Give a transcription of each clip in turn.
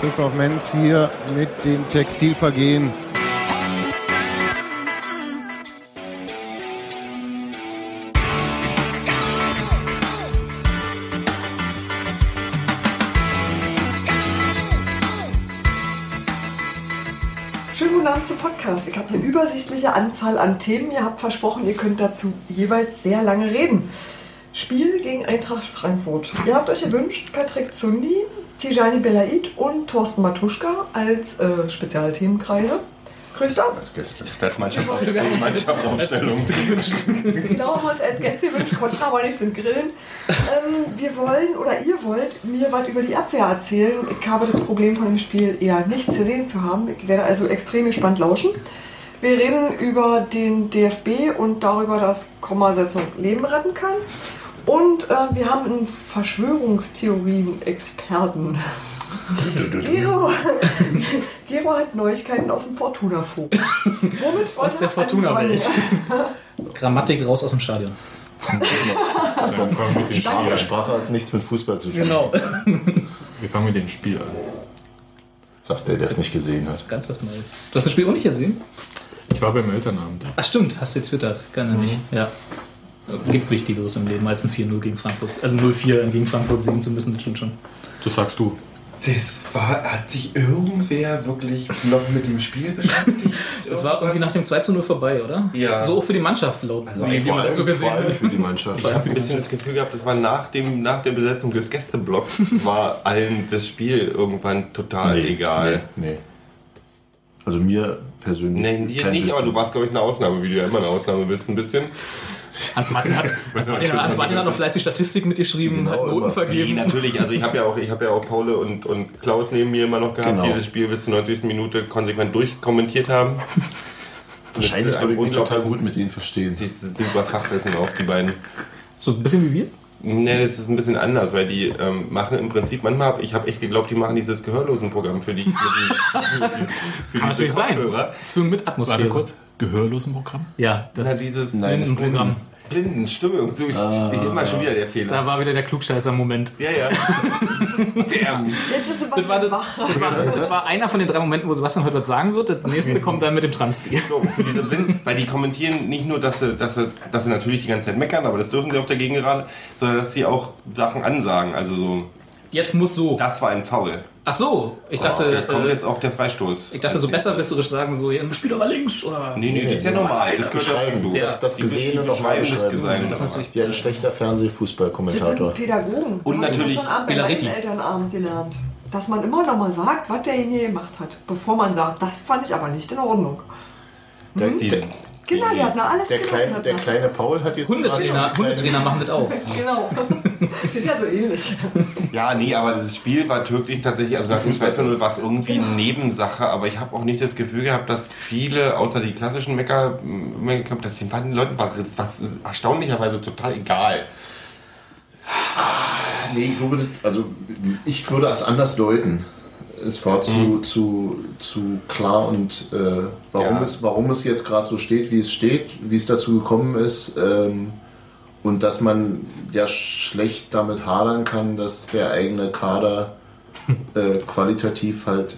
Christoph Menz hier mit dem Textilvergehen. Schönen guten Abend zum Podcast. Ich habe eine übersichtliche Anzahl an Themen. Ihr habt versprochen, ihr könnt dazu jeweils sehr lange reden. Spiel gegen Eintracht Frankfurt. Ihr habt euch gewünscht, Patrick Zundi, Tijani Belaid und Thorsten Matuschka als äh, Spezialthemenkreise. Christoph? Als Gäste. Das Mannschaftsaufstellung. Mannschaftsaufstellung. Genau, haben uns als Gäste gewünscht, konnten aber nicht, sind Grillen. Ähm, wir wollen oder ihr wollt mir was über die Abwehr erzählen. Ich habe das Problem von dem Spiel eher nichts gesehen zu haben. Ich werde also extrem gespannt lauschen. Wir reden über den DFB und darüber, dass Kommasetzung Leben retten kann. Und äh, wir haben einen Verschwörungstheorien-Experten. Gero, Gero hat Neuigkeiten aus dem wollen Aus der? Fortuna-Welt. Grammatik raus aus dem Stadion. Dann fangen wir mit dem Spiel an. Sprache hat nichts mit Fußball zu tun. Genau. Wir fangen mit dem Spiel an. Sagt der, der es nicht gesehen hat. Ganz was Neues. Du hast das Spiel auch nicht gesehen? Ich war beim Elternabend. Ach stimmt, hast du getwittert. Kann er nicht. Ja. Gibt Wichtigeres im Leben als ein 4-0 gegen Frankfurt. Also 0-4 gegen Frankfurt sehen zu müssen, das stimmt schon. Das sagst du. Das war, hat sich irgendwer wirklich noch mit dem Spiel beschäftigt? Das war irgendwie nach dem 2-0 vorbei, oder? Ja. So auch für die Mannschaft laut. Also wie vor so gesehen Vor allem für die Mannschaft. Ich habe ein bisschen das Gefühl gehabt, das war nach, dem, nach der Besetzung des Gästeblocks, war allen das Spiel irgendwann total egal. Nee, nee. Also mir persönlich. Nee, dir nicht, aber bisschen. du warst, glaube ich, eine Ausnahme, wie du ja immer eine Ausnahme bist, ein bisschen. Hans Martin hat, Hans Martin, Hans Martin hat noch fleißig Statistik mitgeschrieben, Genau, hat Noten immer. Nee, vergeben. natürlich, also ich habe ja auch, ich habe ja auch Paul und, und Klaus neben mir immer noch gehabt, Genau. die das Spiel bis zur 90. Minute konsequent durchkommentiert haben. Wahrscheinlich Mit würde ich mich total gut mit ihnen verstehen. Die sind super Fachwissen auch, die beiden. So ein bisschen wie wir? Ne, das ist ein bisschen anders, weil die ähm, machen im Prinzip manchmal, ich habe echt geglaubt, die machen dieses Gehörlosenprogramm für die, für die, für Kann natürlich sein. Kopfhörer. Für mit Atmosphäre. Warte kurz. Gehörlosenprogramm? Ja, Na, das dieses Nein, das Programm. Blindenstimmung, so ich, ich immer schon wieder der Fehler. Da war wieder der Klugscheißer-Moment. ja, ja. Damn. Jetzt ist Das war, Sebastian das, wach. das, war, das war einer von den drei Momenten, wo Sebastian heute was sagen wird. Das nächste kommt dann mit dem Transpi. So, für diese Blinden, weil die kommentieren nicht nur, dass sie, dass, sie, dass sie natürlich die ganze Zeit meckern, aber das dürfen sie auf der Gegengerade, sondern dass sie auch Sachen ansagen. Also so, Jetzt muss so. das war ein Foul. Ach so, ich Da dachte, kommt äh, jetzt auch der Freistoß. ich dachte so besserwisserisch sagen so, ja, spiel doch mal links oder. Nee, nee, das ist ja normal. Das gehört ja dazu. Das, das Die- Gesehene die noch mal beschreiben das natürlich Wie ein schlechter Fernsehfußballkommentator. Pädagogen. Und natürlich meinem Elternabend gelernt. Dass man immer noch mal sagt, was derjenige gemacht hat, bevor man sagt, das fand ich aber nicht in Ordnung. Der, Die- der, Kinder, die hatten alles der, hat der kleine Paul hat jetzt Hundetrainer, Hundetrainer machen das auch. Genau. ist ja so ähnlich. Ja, nee, aber das Spiel war wirklich tatsächlich, also nach dem 2 zu 0 war es irgendwie eine Nebensache, aber ich habe auch nicht das Gefühl gehabt, dass viele, außer die klassischen Mecker, Mecker dass den Leuten war das was erstaunlicherweise total egal. Nee, ich glaube, das- also ich würde es anders deuten. Es war zu, zu, zu klar und äh, warum, Ja. es, warum es jetzt gerade so steht, wie es steht, wie es dazu gekommen ist ähm, und dass man ja schlecht damit hadern kann, dass der eigene Kader äh, qualitativ halt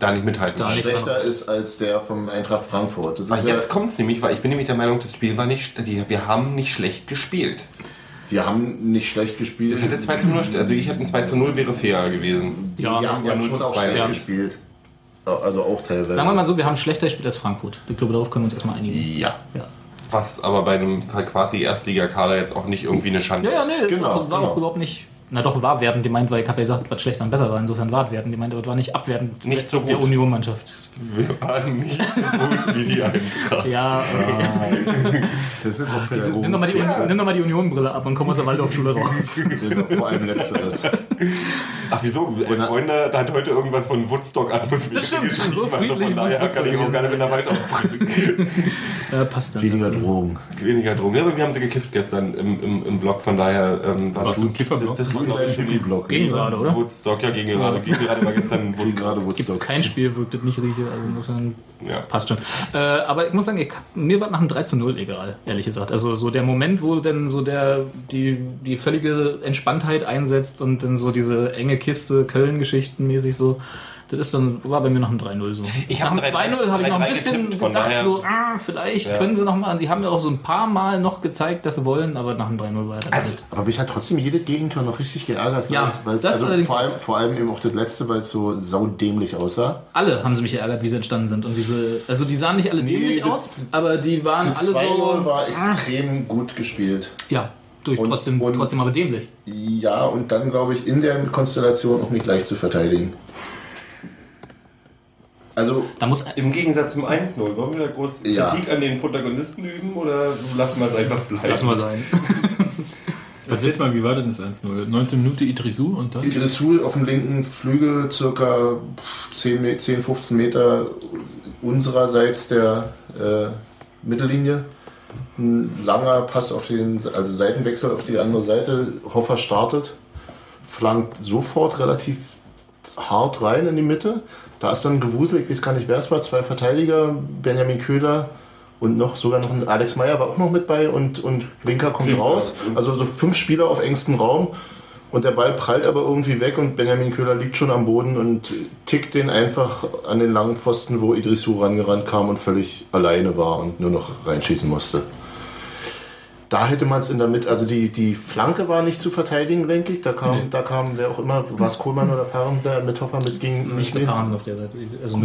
Da nicht mithalten. Da nicht. schlechter ist als der vom Eintracht Frankfurt. Das Aber ist ja, jetzt kommt's nämlich, weil ich bin nämlich der Meinung, das Spiel war nicht, die, wir haben nicht schlecht gespielt. Wir haben nicht schlecht gespielt. Es hätte 2 zu 0, st- also ich hätte ein 2 zu 0 wäre fair gewesen. Ja, wir haben, wir ja, haben 0 schon zu auch 2, schlecht ja. gespielt. Also auch teilweise. Sagen wir mal so, wir haben schlechter gespielt als Frankfurt. Ich glaube, darauf können wir uns erstmal einigen. Ja. Ja, Was aber bei einem quasi Erstligakader jetzt auch nicht irgendwie eine Schande ja, ja ist. nee, Genau, das war, war genau. auch überhaupt nicht. Na doch, war wertend gemeint, weil ich habe ja gesagt, was schlechter und besser war. Insofern war wertend gemeint, aber es war nicht abwertend Nicht so der gut. Union-Mannschaft. Wir waren nicht so gut wie die Eintracht. Ja, okay. Das sind so Nimm Pädagogen. doch mal die, nimm doch mal die Union-Brille ab und komm aus der Waldorfschule raus. Vor allem letzteres. Ach wieso? Ein Freund da hat heute irgendwas von Woodstock-Atmosphäre Das stimmt, geschrieben. so Also friedlich von daher kann ich auch Woodstock gerne mit einer weiter Ja, passt dann. Weniger dazu. Drogen. Weniger Drogen. Ja, aber wir haben sie gekifft gestern im, im, im Blog, von daher ähm, war Warst das du im Kifferblog? Das, in deinem Bibi-Block Gegen ist. gerade, oder? Woodstock, ja, gegen gerade. Gegen gerade war gestern Gegen Woodstock. gerade Gibt Woodstock. kein Spiel, wirkt das nicht richtig. Also insofern Ja. passt schon. Äh, aber ich muss sagen, ich, mir war nach dem 13-0 egal, ehrlich gesagt. Also so der Moment, wo dann so der die, die völlige Entspanntheit einsetzt und dann so diese enge Kiste Köln-Geschichten mäßig so. Das ist dann, war bei mir noch ein 3-0 so. Ich Nach hab dem 3-3 2-0 habe ich noch ein 3-3 bisschen getippt, von gedacht, daher- so, ah, vielleicht Ja. können sie noch mal. Sie haben ja auch so ein paar Mal noch gezeigt, dass sie wollen, aber nach dem 3-0 war er Also, halt. Aber mich hat trotzdem jedes Gegentor noch richtig geärgert. Ja, weil's- weil's- das also vor, allem, vor allem eben auch das letzte, weil es so saudämlich aussah. Alle haben sie mich geärgert, wie sie entstanden sind. Und wie sie, also die sahen nicht alle Nee, dämlich das- aus, aber die waren Die alle 2-0 so. war extrem gut gespielt. Ja, durch, Und- trotzdem, und- trotzdem aber dämlich. Ja, und dann glaube ich in der Konstellation auch nicht leicht zu verteidigen. Also, Da muss Im Gegensatz zum 1-0, wollen wir da groß Ja. Kritik an den Protagonisten üben oder lassen wir es einfach bleiben? lass mal sein. Erzähl mal, wie war denn das 1-0? 9. Minute Idrisu und dann? Idrisul auf dem linken Flügel, circa 10, Me- 10 15 Meter unsererseits der äh, Mittellinie. Ein langer Pass auf den, also Seitenwechsel auf die andere Seite. Hoffer startet, flankt sofort relativ hart rein in die Mitte. Da ist dann Gewusel, ich weiß gar nicht, wer es war, zwei Verteidiger, Benjamin Köhler und noch sogar noch ein Alex Meyer war auch noch mit bei und, und Winker kommt Klinker. raus. Also so fünf Spieler auf engstem Raum. Und der Ball prallt aber irgendwie weg und Benjamin Köhler liegt schon am Boden und tickt den einfach an den langen Pfosten, wo Idrissou rangerannt kam und völlig alleine war und nur noch reinschießen musste. Da hätte man es in der Mitte, also die, die Flanke war nicht zu verteidigen, denke ich. Da kam, da kam wer auch immer, war es Kohlmann oder Paaren, der mit Hoffer mitging, nicht mit. Parensen auf der Seite. Also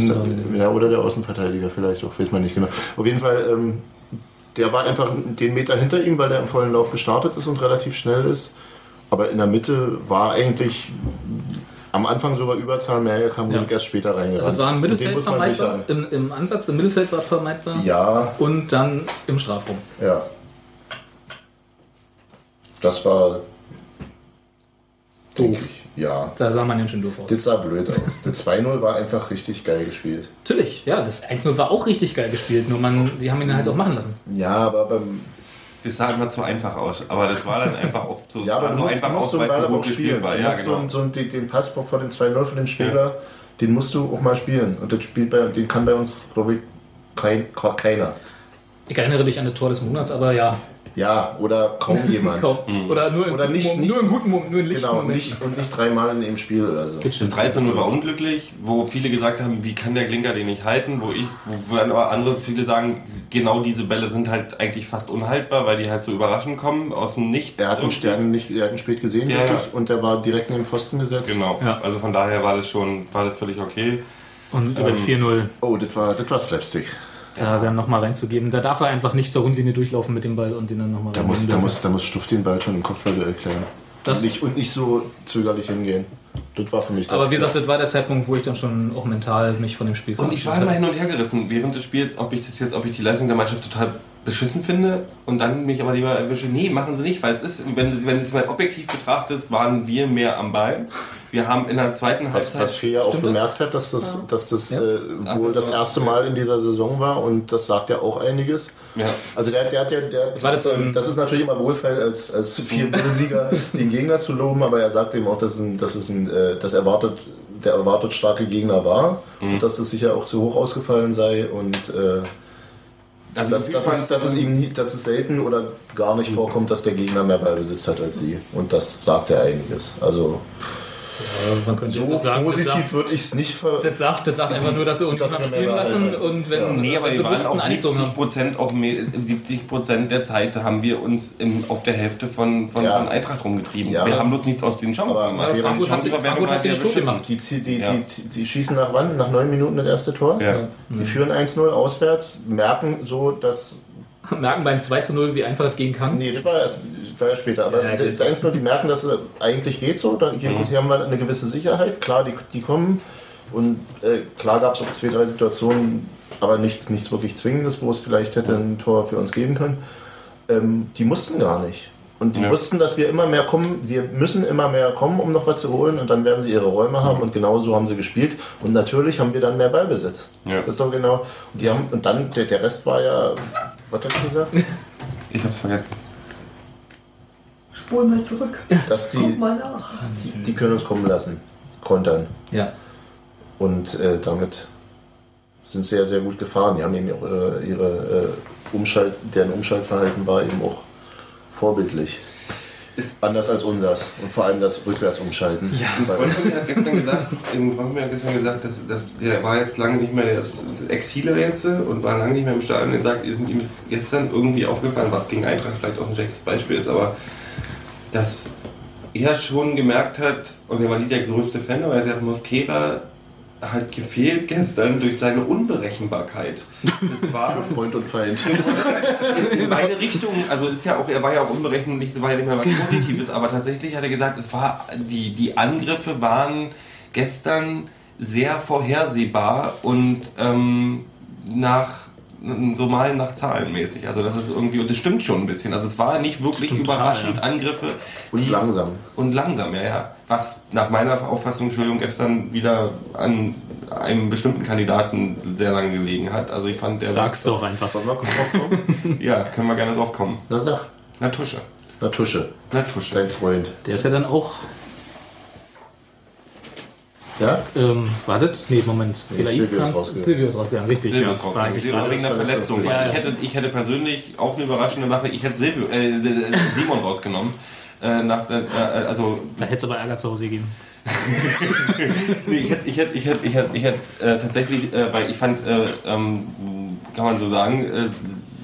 Ja, oder der Außenverteidiger vielleicht auch, weiß man nicht genau. Auf jeden Fall, ähm, der war einfach den Meter hinter ihm, weil der im vollen Lauf gestartet ist und relativ schnell ist. Aber in der Mitte war eigentlich am Anfang sogar Überzahl, mehr kam Ja. erst später reingerannt. Also es war im Mittelfeld vermeidbar, im, im Ansatz im Mittelfeld war es vermeidbar Ja, und dann im Strafraum. ja. Das war doof. Ja, Da sah man ja schon doof aus. das sah blöd aus. Das 2-0 war einfach richtig geil gespielt. Natürlich, ja, das 1-0 war auch richtig geil gespielt, nur man, die haben ihn halt auch machen lassen. Ja, aber beim, Das sah immer zu einfach aus, aber das war dann einfach oft so, Ja, aber so musst, einfach musst aus, so weil es so aber gut auch gespielt spielen. war. Du Ja, musst so, genau. so einen- den, den Pass vor vor dem 2-0 von dem Spieler, den musst du auch mal spielen. Und das spielt bei, den kann bei uns, glaube ich, kein, keiner. Ich erinnere dich an das Tor des Monats, aber ja. Ja, oder kaum jemand. Kaum. Oder nur in Oder nicht- Momenten, nicht- nur in guten Momenten, nur in lichten Genau, nicht, und nicht dreimal in dem Spiel oder so. Das Das 13 war unglücklich, wo viele gesagt haben, wie kann der Klinker den nicht halten, wo ich, wo dann aber andere viele sagen, genau diese Bälle sind halt eigentlich fast unhaltbar, weil die halt so überraschend kommen, aus dem Nichts. Er hat, einen. Stern nicht, er hat ihn spät gesehen, Ja, wirklich, ja. und der war direkt neben den Pfosten gesetzt. Genau, Ja. also von daher war das schon, war das völlig okay. Und über 4-0 Oh, das war, das war Slapstick. Da dann nochmal reinzugeben. Da darf er einfach nicht zur Rundlinie durchlaufen mit dem Ball und den dann nochmal Da muss, da, muss, da muss Stuff den Ball schon im Kopfball erklären. Das- und, nicht, und nicht so zögerlich hingehen. Das war für mich Aber wie gesagt, das war der Zeitpunkt, wo ich dann schon auch mental mich von dem Spiel Und ich war immer hin und her gerissen während des Spiels, ob ich das jetzt, ob ich die Leistung der Mannschaft total beschissen finde und dann mich aber lieber erwische, nee, machen sie nicht, weil es ist, wenn, wenn du es mal objektiv betrachtest, waren wir mehr am Ball. Wir haben in der zweiten Was, Halbzeit. was Fee ja auch Stimmt das? bemerkt hat, dass das, dass das Ja. äh, wohl das erste Mal in dieser Saison war und das sagt ja auch einiges. ja. Also der, der hat ja, der, War das so ein- das ist natürlich immer wohlfeil als, als Viertelsieger den Gegner zu loben, aber er sagt eben auch, dass, es ein, dass, es ein, äh, das erwartet, der erwartet starke Gegner war und dass es sicher auch zu hoch ausgefallen sei und äh, Also dass, dass, es, dass, es ihm nie, dass es selten oder gar nicht vorkommt, dass der Gegner mehr Ballbesitz hat als sie. Und das sagt ja einiges. Also man könnte so jetzt auch sagen, das positiv würde ich es nicht ver das sagt, das sagt einfach nur, dass sie irgendjemand wir spielen lassen und wenn Ja. Nee, aber wenn wir sie waren auf angezogen 70 haben. Prozent auf me- 70 Prozent der Zeit haben wir uns im, auf der Hälfte von, von, Ja. von Eintracht rumgetrieben. Ja. wir haben bloß nichts aus den Chancen Aber gemacht. Frankfurt Die hat Frankfurt hat sehr nicht tot gemacht. Die, die, die, Ja. die, die schießen nach wann? Nach neun Minuten das erste Tor. Ja. Die führen 1-0 auswärts, merken so, dass. Merken beim 2 zu 0, wie einfach es gehen kann. Nee, das war, erst, das war ja später. Aber Ja, das das- 1-0, die merken, dass es eigentlich geht so. Da, hier, Mhm. hier haben wir eine gewisse Sicherheit. Klar, die, die kommen. Und äh, klar gab es auch zwei, drei Situationen, aber nichts, nichts wirklich Zwingendes, wo es vielleicht hätte ein Tor für uns geben können. Ähm, die mussten gar nicht. Und die Ja. wussten, dass wir immer mehr kommen, wir müssen immer mehr kommen, um noch was zu holen und dann werden sie ihre Räume haben und genau so haben sie gespielt. Und natürlich haben wir dann mehr Ballbesitz. Ja. Das ist doch genau. Und, die haben, und dann, der, der Rest war ja, was hat er gesagt? Ich hab's vergessen. Spul mal zurück. dass die, Guck mal nach. die, die können uns kommen lassen, kontern. Ja. Und äh, damit sind sehr, sehr gut gefahren. Die haben eben auch äh, ihre äh, Umschalt, deren Umschaltverhalten war eben auch vorbildlich. Ist- Anders als unsers. Und vor allem das Rückwärtsumschalten. Ja, Ein Freund von mir hat gestern gesagt, ein Freund mir hat gestern gesagt, dass, dass der war jetzt lange nicht mehr das Exiler jetzt und war lange nicht mehr im Stadion. Er sagt, ihm ist gestern irgendwie aufgefallen, was gegen Eintracht vielleicht auch ein schlechtes Beispiel ist, aber dass er schon gemerkt hat, und er war nie der größte Fan, aber er sagt, Mosquera hat gefehlt gestern durch seine Unberechenbarkeit. Das war Für Freund und Feind. in beide Richtungen, also ist ja auch, er war ja auch unberechenlich, das war ja nicht mehr was Positives, aber tatsächlich hat er gesagt, es war, die, die Angriffe waren gestern sehr vorhersehbar und ähm, nach so malen nach Zahlen mäßig. Also das ist irgendwie, und das stimmt schon ein bisschen. Also es war nicht wirklich total, überraschend ja. Angriffe. Und die- langsam. Und langsam, ja, ja. Was nach meiner Auffassung, Entschuldigung, gestern wieder an einem bestimmten Kandidaten sehr lange gelegen hat. Also ich fand, der Sag's doch einfach. Wollen wir kurz drauf kommen? Ja, können wir gerne drauf kommen. Na sag, Natusche. Natusche, Natusche. dein Freund. Der ist ja dann auch. Ja? Ähm, wartet? Nee, Moment. Fehler Silvio ist rausgegangen. Silvio ist rausgegangen, richtig. Silvio ja. ist raus. Sag ich Silvio gerade. wegen der Verletzung. Ja, Weil ja. ich, hätte, ich hätte persönlich auch eine überraschende Nachricht. Ich hätte Silvio, äh, Simon rausgenommen. Äh, nach, äh, also Da hätte es aber Ärger zu Hause gegeben. nee, ich hätte, ich hätte, ich hätte, ich hätte, ich hätte äh, tatsächlich, äh, weil ich fand, äh, ähm, kann man so sagen, äh,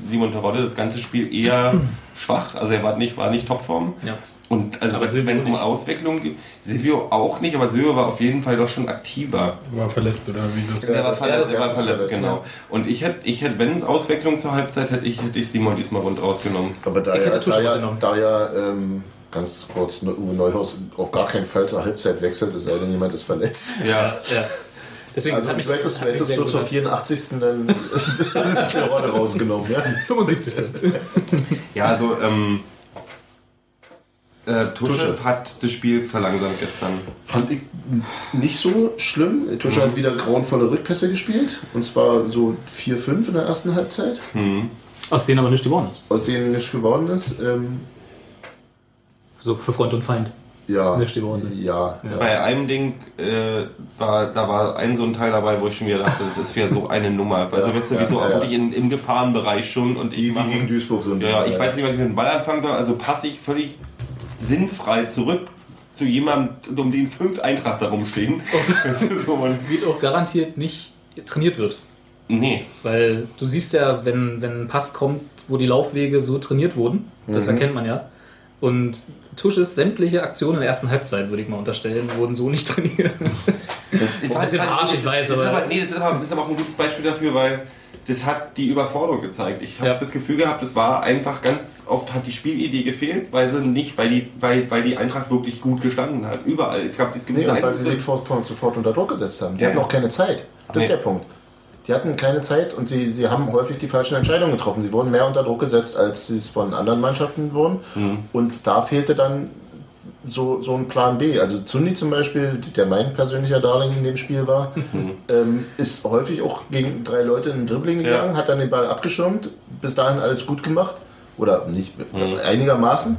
Simon Terodde das ganze Spiel eher schwach. Also er war nicht, war nicht Topform. Ja. Und also wenn es um nicht. Auswicklung geht, Silvio auch nicht, aber Silvio war auf jeden Fall doch schon aktiver. War verletzt oder wieso? Er war verletzt, er war verletzt, verletzt, genau. Und ich hätte, ich hätte, wenn es Auswechslung zur Halbzeit hätte ich, hätte ich Simon diesmal rund rausgenommen. Aber da Ich ja, da ja, da ja ähm, ganz kurz, Uwe Neuhaus auf gar keinen Fall zur Halbzeit wechselt, es sei denn, jemand ist verletzt. Ja. Ja. Deswegen Also hat mich, du hättest, hat mich hättest sehr du zur gewundert. 84. dann die Rolle rausgenommen, ja? 75. Ja, also, ähm, äh, Tusche, Tusche. hat das Spiel verlangsamt gestern. Fand ich nicht so schlimm. Tusche Mhm. hat wieder grauenvolle Rückpässe gespielt. Und zwar so 4-5 in der ersten Halbzeit, Aus denen aber nicht geworden ist. aus denen nichts geworden ist. Ähm, So für Freund und Feind. ja, ist. ja, ja. Bei einem Ding, äh, war, da war ein so ein Teil dabei, wo ich schon wieder dachte, das ist wieder so eine Nummer. Also, Ja, weißt du, wie ja, so ja, auch ja. wirklich in, im Gefahrenbereich schon und ich Wie, mache- wie gegen Duisburg so ein Ja, ja, ich weiß nicht, was ich mit dem Ball anfangen soll, also passe ich völlig sinnfrei zurück zu jemandem, um den fünf Eintracht da rumstehen. Das ist so, Wird auch garantiert nicht trainiert wird. nee. Weil du siehst ja, wenn, wenn ein Pass kommt, wo die Laufwege so trainiert wurden, das erkennt man ja. Und Tusches sämtliche Aktionen in der ersten Halbzeit, würde ich mal unterstellen, wurden so nicht trainiert. Ist ein bisschen harsch, ich weiß, aber- aber. Nee, das ist aber, das ist aber auch ein gutes Beispiel dafür, weil das hat die Überforderung gezeigt. Ich habe Ja. das Gefühl gehabt, es war einfach ganz oft hat die Spielidee gefehlt, weil sie nicht, weil die, weil, weil die Eintracht wirklich gut gestanden hat. Überall. Es gab es gibt Nee, weil sie sich sofort, von- sofort unter Druck gesetzt haben. Die Ja, hatten auch keine Zeit. Das Nee. ist der Punkt. Die hatten keine Zeit und sie, sie haben häufig die falschen Entscheidungen getroffen. Sie wurden mehr unter Druck gesetzt, als sie es von anderen Mannschaften wurden. Mhm. Und da fehlte dann so, so ein Plan B. Also Zundi zum Beispiel, der mein persönlicher Darling in dem Spiel war, Mhm. ähm, ist häufig auch gegen drei Leute in den Dribbling Ja. gegangen, hat dann den Ball abgeschirmt, bis dahin alles gut gemacht. Oder nicht Mhm. einigermaßen.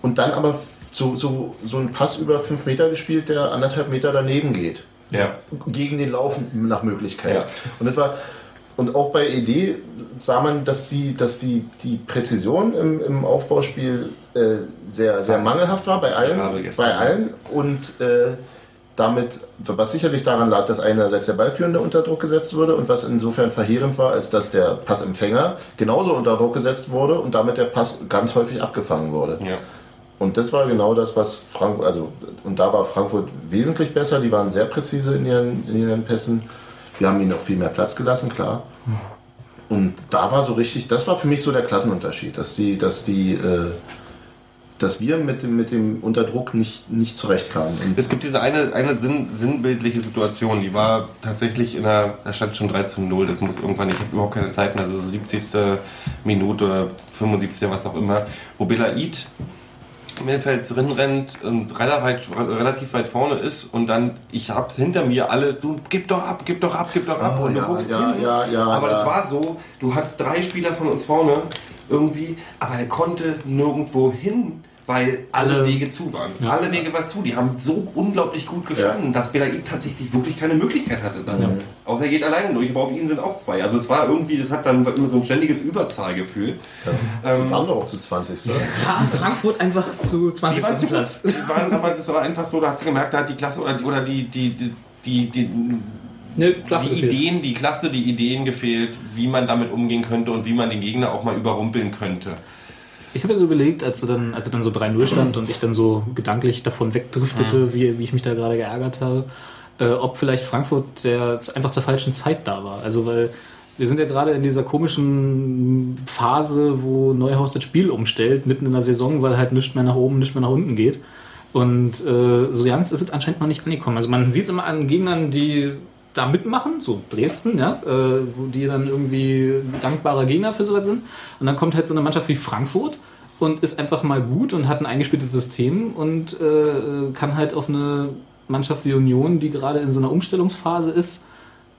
Und dann aber so, so, so einen Pass über fünf Meter gespielt, der anderthalb Meter daneben geht. Ja. Gegen den Lauf nach Möglichkeit. Ja. Und das war. Und auch bei ED sah man, dass die, dass die, die Präzision im, im Aufbauspiel äh, sehr, sehr mangelhaft war bei allen. gestern. Bei allen. Und äh, damit, was sicherlich daran lag, dass einerseits der Ballführende unter Druck gesetzt wurde und was insofern verheerend war, als dass der Passempfänger genauso unter Druck gesetzt wurde und damit der Pass ganz häufig abgefangen wurde. Ja. Und das war genau das, was Frankfurt, also, und da war Frankfurt wesentlich besser, die waren sehr präzise in ihren, in ihren Pässen. Wir haben ihnen auch viel mehr Platz gelassen, klar. Und da war so richtig, das war für mich so der Klassenunterschied, dass die, dass die, äh, dass wir mit dem, mit dem Unterdruck nicht, nicht zurechtkamen. Es gibt diese eine, eine sinn, sinnbildliche Situation, die war tatsächlich in der, da stand schon 3 zu 0, das muss irgendwann, ich habe überhaupt keine Zeit mehr, also 70. Minute, 75. was auch immer, wo Belaid im Mittelfeld drin rennt und relativ weit, relativ weit vorne ist und dann, ich hab's hinter mir alle, du gib doch ab, gib doch ab, gib doch ab Ah, und du ja, guckst ja, hin. ja, ja, Aber das war so, du hattest drei Spieler von uns vorne irgendwie, aber er konnte nirgendwo hin weil alle, Alle- Wege zu waren. Alle Wege waren zu. Die haben so unglaublich gut gestanden, dass Belaid tatsächlich wirklich keine Möglichkeit hatte dann. Außer er geht alleine durch, aber auf ihn sind auch zwei. Also es war irgendwie, das hat dann immer so ein ständiges Überzahlgefühl. Die Ähm, waren doch auch zu 20, oder? Ah, Frankfurt einfach zu 20. die Platz. Die waren, aber das war einfach so, da hast du gemerkt, da hat die Klasse oder die, oder die, die, die, die, die Ne, klasse. die gefehlt. Ideen, die Klasse, die Ideen gefehlt, wie man damit umgehen könnte und wie man den Gegner auch mal überrumpeln könnte. Ich habe ja so überlegt, als er dann, als er dann so 3-0 stand und ich dann so gedanklich davon wegdriftete, wie, wie ich mich da gerade geärgert habe, äh, ob vielleicht Frankfurt der einfach zur falschen Zeit da war. Also weil wir sind ja gerade in dieser komischen Phase, wo Neuhaus das Spiel umstellt, mitten in der Saison, weil halt nichts mehr nach oben, nichts mehr nach unten geht. Und äh, so ganz ist es anscheinend noch nicht angekommen. Also man sieht es immer an Gegnern, die da mitmachen, so Dresden, ja, äh, wo die dann irgendwie dankbare Gegner für sowas sind. Und dann kommt halt so eine Mannschaft wie Frankfurt und ist einfach mal gut und hat ein eingespieltes System und äh, kann halt auf eine Mannschaft wie Union, die gerade in so einer Umstellungsphase ist,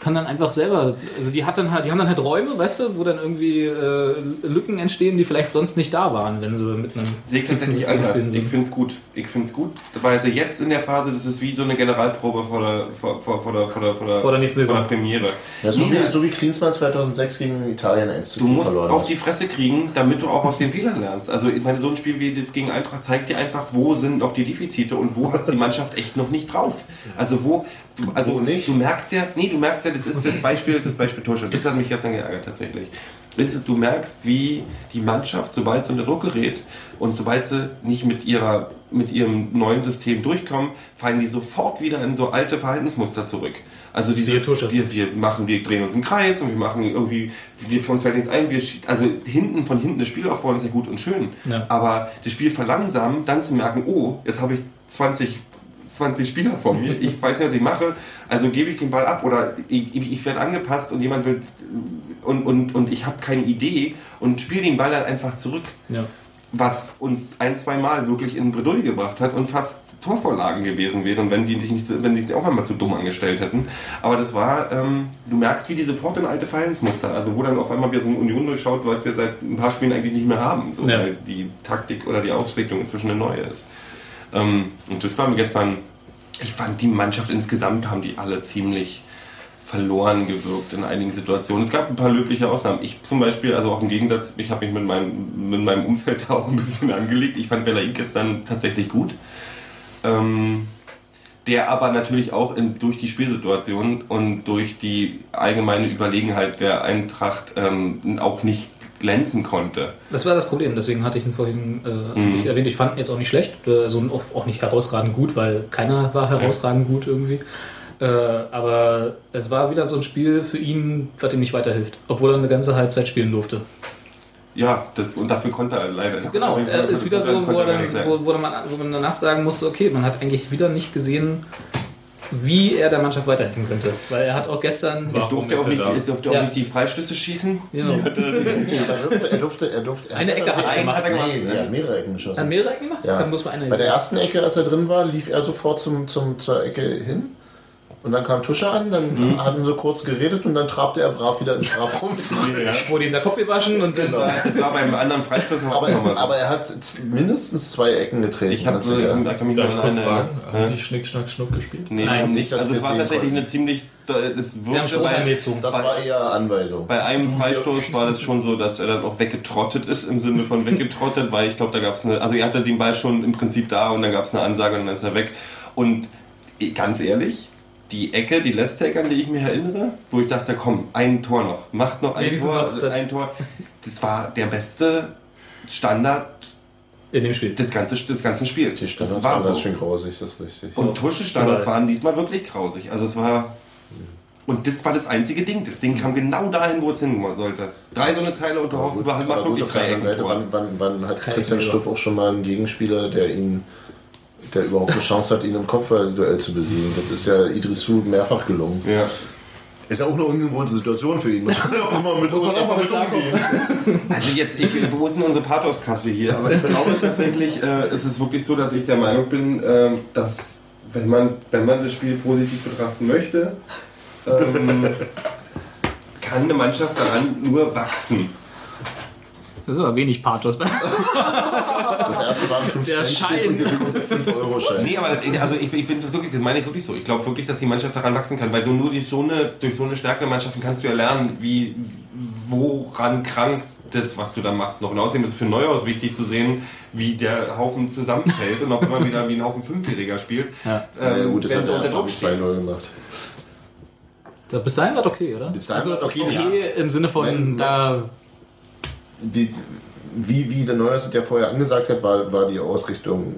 kann dann einfach selber, also die hat dann halt, die haben dann halt Räume, weißt du, wo dann irgendwie äh, Lücken entstehen, die vielleicht sonst nicht da waren, wenn sie mit einem Sehe ich tatsächlich anders. spielen Ich finde es gut. Ich finde es gut, weil sie jetzt in der Phase, das ist wie so eine Generalprobe vor der, vor, vor, vor der, vor der, vor der, Vor der nächsten Saison. vor der Premiere. Ja, so, wie, so wie Klinsmann 2006 gegen Italien 1 zu Du 4 musst verloren auf die Fresse kriegen, damit du auch aus den Fehlern lernst. Also ich meine, so ein Spiel wie das gegen Eintracht zeigt dir einfach, wo sind noch die Defizite und wo hat die Mannschaft echt noch nicht drauf. Also wo, also nicht? du merkst ja, nee, du merkst ja, das ist das Beispiel, das Beispiel Torschot. Das hat mich gestern geärgert tatsächlich. Ist, du merkst, wie die Mannschaft, sobald sie unter Druck gerät und sobald sie nicht mit ihrer, mit ihrem neuen System durchkommen, fallen die sofort wieder in so alte Verhaltensmuster zurück. Also dieses, wir, wir machen, wir drehen uns im Kreis und wir machen irgendwie, wir, für uns fällt nichts ein, wir, also hinten, von hinten das Spiel aufbauen ist ja gut und schön. Ja. Aber das Spiel verlangsamen, dann zu merken, oh, jetzt habe ich 20, 20 Spieler vor mir, ich weiß nicht, was ich mache, also gebe ich den Ball ab oder ich, ich, ich werde angepasst und jemand will, und, und, und ich habe keine Idee und spiele den Ball dann einfach zurück Ja. was uns ein, zwei Mal wirklich in Bredouille gebracht hat und fast Torvorlagen gewesen wären, wenn die sich nicht, so- wenn die sich auch einmal zu dumm angestellt hätten. Aber das war, ähm, du merkst, wie die sofort in alte Verhaltensmuster, also wo dann auf einmal wieder so eine Union durchschaut, weil wir seit ein paar Spielen eigentlich nicht mehr haben, so, Ja. weil die Taktik oder die Ausrichtung inzwischen eine neue ist. Ähm, und das war mir gestern, ich fand die Mannschaft insgesamt haben die alle ziemlich verloren gewirkt in einigen Situationen. Es gab ein paar löbliche Ausnahmen. Ich zum Beispiel, also auch im Gegensatz, ich habe mich mit meinem, mit meinem Umfeld da auch ein bisschen angelegt. Ich fand Belaid gestern tatsächlich gut. Ähm, der aber natürlich auch in, durch die Spielsituation und durch die allgemeine Überlegenheit der Eintracht ähm, auch nicht glänzen konnte. Das war das Problem, deswegen hatte ich ihn vorhin äh, Mhm. nicht erwähnt. Ich fand ihn jetzt auch nicht schlecht, äh, also auch, auch nicht herausragend gut, weil keiner war herausragend gut irgendwie. Äh, aber es war wieder so ein Spiel für ihn, was ihm nicht weiterhilft, obwohl er eine ganze Halbzeit spielen durfte. Ja, das, und dafür konnte er leider. Genau, er ist wieder so, wo, nicht dann, wo, wo, man, wo man danach sagen musste, okay, man hat eigentlich wieder nicht gesehen, wie er der Mannschaft weiterhelfen könnte. Weil er hat auch gestern... Er durfte, auch nicht, er durfte auch Ja. nicht die Freistöße schießen. Genau. Er durfte, er durfte, er durfte. er Eine Ecke hat er Einen gemacht. hat er gemacht. Nee, hat mehrere Ecken geschossen. Hat mehrere Ecken gemacht? Ja. Dann muss man eine Bei der ersten Ecke, als er drin war, lief er sofort zum, zum, zur Ecke hin. Und dann kam Tusche an, dann Mhm. hatten sie kurz geredet und dann trabte er brav wieder in den Strafraum zurück. Wurde ihm der Kopf gewaschen und dann... Das war beim anderen Freistoß nochmal Aber, so. aber er hat mindestens zwei Ecken getreten. ich habe ganz sicher. da kann mich noch kurz fragen? Haben Sie Schnick, Schnack, Schnuck gespielt? Nee, Nein, nicht, nicht. dass Also es war tatsächlich konnten. eine ziemlich. Das Sie haben wirkte bei, angezogen. Das war eher Anweisung. bei einem Freistoß war das schon so, dass er dann auch weggetrottet ist, im Sinne von weggetrottet, weil ich glaube, da gab es eine. Also er hatte den Ball schon im Prinzip da und dann gab es eine Ansage und dann ist er weg. Und ganz ehrlich, die Ecke, die letzte Ecke, an die ich mich erinnere, wo ich dachte, komm, ein Tor noch, macht noch ein Wenigstens Tor, noch das- ein Tor. Das war der beste Standard In dem Spiel. des ganzen, des ganzen Spiels. Die Das Standards war waren ganz so. schön grausig, das ist richtig. Und Tusche-Standards Aber- waren diesmal wirklich grausig. Also es war. Und das war das einzige Ding. Das Ding kam genau dahin, wo es hin sollte. Drei so eine Teile und du gut, überall aber machst gut, wirklich auf der drei anderen Seite, Ecken. wann, wann, wann hat Christian Stuff auch schon mal einen Gegenspieler, der ihn der überhaupt eine Chance hat, ihn im Kopfballduell zu besiegen. Das ist ja Idrisu mehrfach gelungen. Ja. Ist ja auch eine ungewohnte Situation für ihn. Muss man auch mal mit, Muss man auch mal mit Also jetzt, ich, wo ist denn unsere Pathoskasse hier? Aber ich glaube tatsächlich, äh, es ist wirklich so, dass ich der Meinung bin, ähm, dass wenn man, wenn man das Spiel positiv betrachten möchte, ähm, kann eine Mannschaft daran nur wachsen. Das ist aber wenig Pathos. Das erste waren 5 Der Cent Schein. und jetzt kommt der 5-Euro-Schein. Nee, aber das- also ich, ich finde das wirklich, das meine ich wirklich so. Ich glaube wirklich, dass die Mannschaft daran wachsen kann, weil so nur durch so eine, durch so eine stärkere Mannschaften kannst du ja lernen, wie, woran krankt das, was du da machst. Noch und außerdem ist es für Neuhaus wichtig zu sehen, wie der Haufen zusammenfällt und auch immer wieder wie ein Haufen Fünfjähriger spielt. Ja. Ja, Ähm, gut, das wenn hat sie er unter Druck mit stehen. 2-0 gemacht. Da, bis dahin war das okay, oder? Bis dahin war das okay, okay im Sinne von, Wenn- da Die, wie, wie der Neuers ja vorher angesagt hat, war, war die Ausrichtung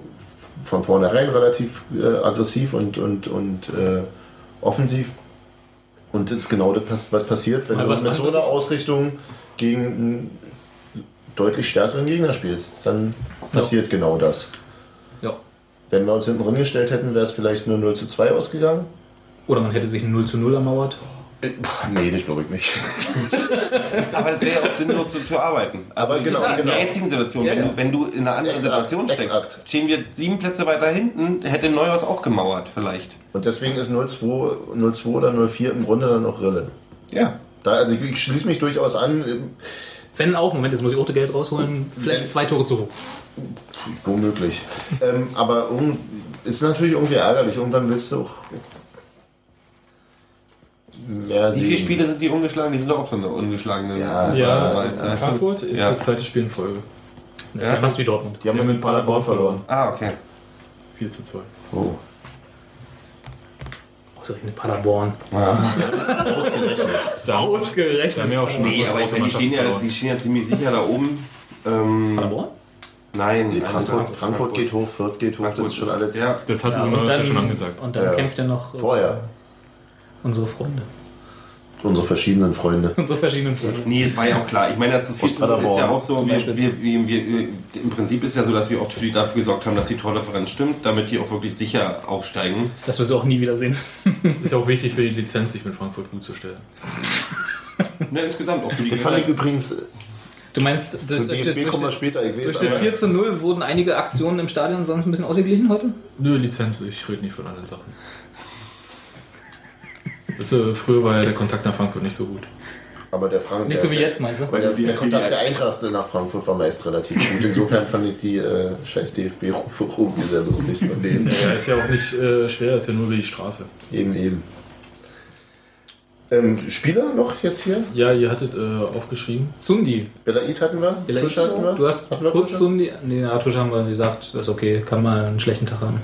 von vornherein relativ äh, aggressiv und, und, und äh, offensiv. Und das ist genau das, was passiert, wenn Mal du mit so einer. Ausrichtung gegen einen deutlich stärkeren Gegner spielst. Dann passiert genau das. ja. Wenn wir uns hinten drin gestellt hätten, wäre es vielleicht nur 0 zu 2 ausgegangen. Oder man hätte sich ein 0 zu 0 ermauert. Äh, Nee, das glaube ich nicht. Aber es wäre ja auch sinnlos, so zu arbeiten. Aber genau, in genau. der jetzigen Situation, Ja, wenn, ja. Du, wenn du in einer anderen Exakt, Situation steckst, exakt. stehen wir sieben Plätze weiter hinten, hätte Neuhaus auch gemauert vielleicht. Und deswegen ist 0-2 0-2 oder 0-4 im Grunde dann auch Rille. Ja. Da, also ich, ich schließe mich durchaus an. Wenn auch, Moment, jetzt muss ich auch das Geld rausholen, vielleicht Wenn- zwei Tore zu hoch. Womöglich. ähm, aber um, ist natürlich irgendwie ärgerlich. Irgendwann willst du auch mehr Wie viele Spiele sind die ungeschlagen? Die sind doch auch so eine ungeschlagene. Ja, Ja, es- Frankfurt ist Ja. das zweite Spiel in Folge. Das ist ja fast wie Dortmund. Die haben ja mit Paderborn verloren. Ah, okay. 4 zu 2. Oh. Ausgerechnet Paderborn. Ausgerechnet. Da Ausgerechnet. Wir haben ja auch schon Nee, aber ich meine, die stehen, ja, die stehen ja ziemlich sicher da oben. Ähm, Paderborn? nein, Nee, nein, Frankfurt, Frankfurt geht hoch, Fürth geht hoch, das ist schon alles Ja, Das hat Ja, Neuhaus ja schon angesagt. und dann Ja. kämpft er noch äh, vorher. Unsere Freunde. Unsere verschiedenen Freunde. Unsere verschiedenen Freunde. Nee, es war ja auch klar. Ich meine, das ist viel ist ja auch so. Wir, wir, wir, wir, Im Prinzip ist ja so, dass wir oft für, dafür gesorgt haben, dass die Tordifferenz stimmt, damit die auch wirklich sicher aufsteigen. Dass wir sie auch nie wieder sehen müssen. Ist ja auch wichtig für die Lizenz, sich mit Frankfurt gut zu stellen. Ne, insgesamt auch für die Das fand ich übrigens, Du meinst, durch, durch, durch, später, ich durch die aber 4 zu 0 wurden einige Aktionen im Stadion sonst ein bisschen ausgeglichen heute? Nö, Lizenz, ich rede nicht von anderen Sachen. Früher war ja der Kontakt nach Frankfurt nicht so gut. aber der Frank... Nicht so wie jetzt, meinst du? Weil der, der Kontakt der Eintracht nach Frankfurt war meist relativ gut. Insofern fand ich die äh, scheiß DFB-Rufe irgendwie sehr lustig von denen. Ja, ist ja auch nicht äh, schwer, ist ja nur wie die Straße. Eben, eben. Ähm, Spieler noch jetzt hier? Ja, ihr hattet äh, aufgeschrieben. Zundi. Belaid hatten wir? Tusch hatten wir? Du hast kurz? Zundi. Nee, ja, Tusch haben wir gesagt, das ist okay, kann mal einen schlechten Tag haben.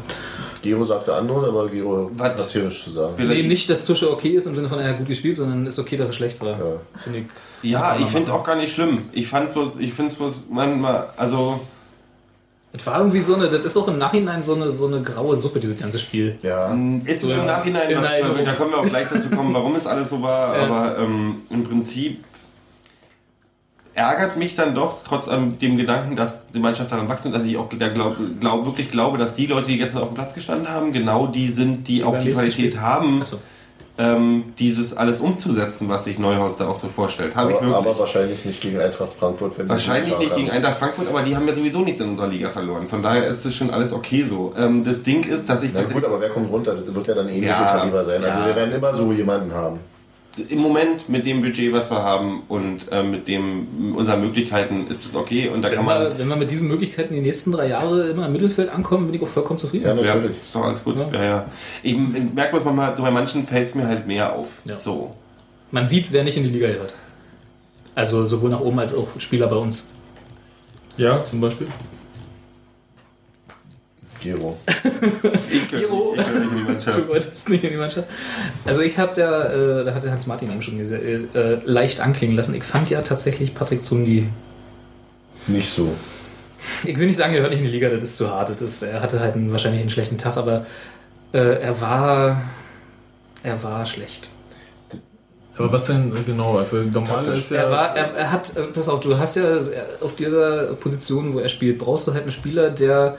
Gero sagte andere, aber Gero Was? hat hier nichts zu sagen. Nee, nicht, dass Tusche okay ist im Sinne von, er hat gut gespielt, sondern ist okay, dass er schlecht war. Ja. Finde ich. Ja, ich finde es auch gar nicht schlimm. Ich fand bloß, ich finde es bloß manchmal, also Es war irgendwie so eine, das ist auch im Nachhinein so eine, so eine graue Suppe, dieses ganze Spiel. Ja. ist es Ja. im Nachhinein, In was, da können wir auch gleich dazu kommen, warum es alles so war, Ja. aber ähm, im Prinzip ärgert mich dann doch, trotz ähm, dem Gedanken, dass die Mannschaft daran wachsen, dass ich auch der glaub, glaub, wirklich glaube, dass die Leute, die gestern auf dem Platz gestanden haben, genau die sind, die auch beim die Qualität Spiel. haben, Achso. ähm, dieses alles umzusetzen, was sich Neuhaus da auch so vorstellt. Ich Aber, aber wahrscheinlich nicht gegen Eintracht Frankfurt. Wenn die Wahrscheinlich nicht gegen. Eintracht Frankfurt, aber die haben ja sowieso nichts in unserer Liga verloren. Von daher ist es schon alles okay so. Ähm, das Ding ist, dass ich Na gut, aber wer kommt runter? Das wird ja dann ähnliche Ja, Kaliber sein. Also ja. wir werden immer so jemanden haben. Im Moment mit dem Budget, was wir haben und äh, mit dem unseren Möglichkeiten ist es okay und da Wenn kann wir, man wenn wir mit diesen Möglichkeiten die nächsten drei Jahre immer im Mittelfeld ankommen, bin ich auch vollkommen zufrieden. Ja, ja, natürlich. ist doch alles gut. Ja. Ja, ja. Ich, ich merke bloß manchmal, so bei manchen fällt es mir halt mehr auf. Ja. So. Man sieht, wer nicht in die Liga gehört. Also sowohl nach oben als auch Spieler bei uns. Ja, zum Beispiel. Ich ich nicht in die Mannschaft. Du wolltest nicht in die Mannschaft. Also ich habe da, äh, da hatte Hans Martin eben schon äh, leicht anklingen lassen. Ich fand ja tatsächlich Patrick Zundi. Nicht so. Ich will nicht sagen, er gehört nicht in die Liga, das ist zu hart. Das ist, er hatte halt einen, wahrscheinlich einen schlechten Tag, aber äh, er war. Er war schlecht. Aber was denn äh, genau? Also normal ist ja. Er, war, er, er hat, äh, pass auf, du hast ja auf dieser Position, wo er spielt, brauchst du halt einen Spieler, der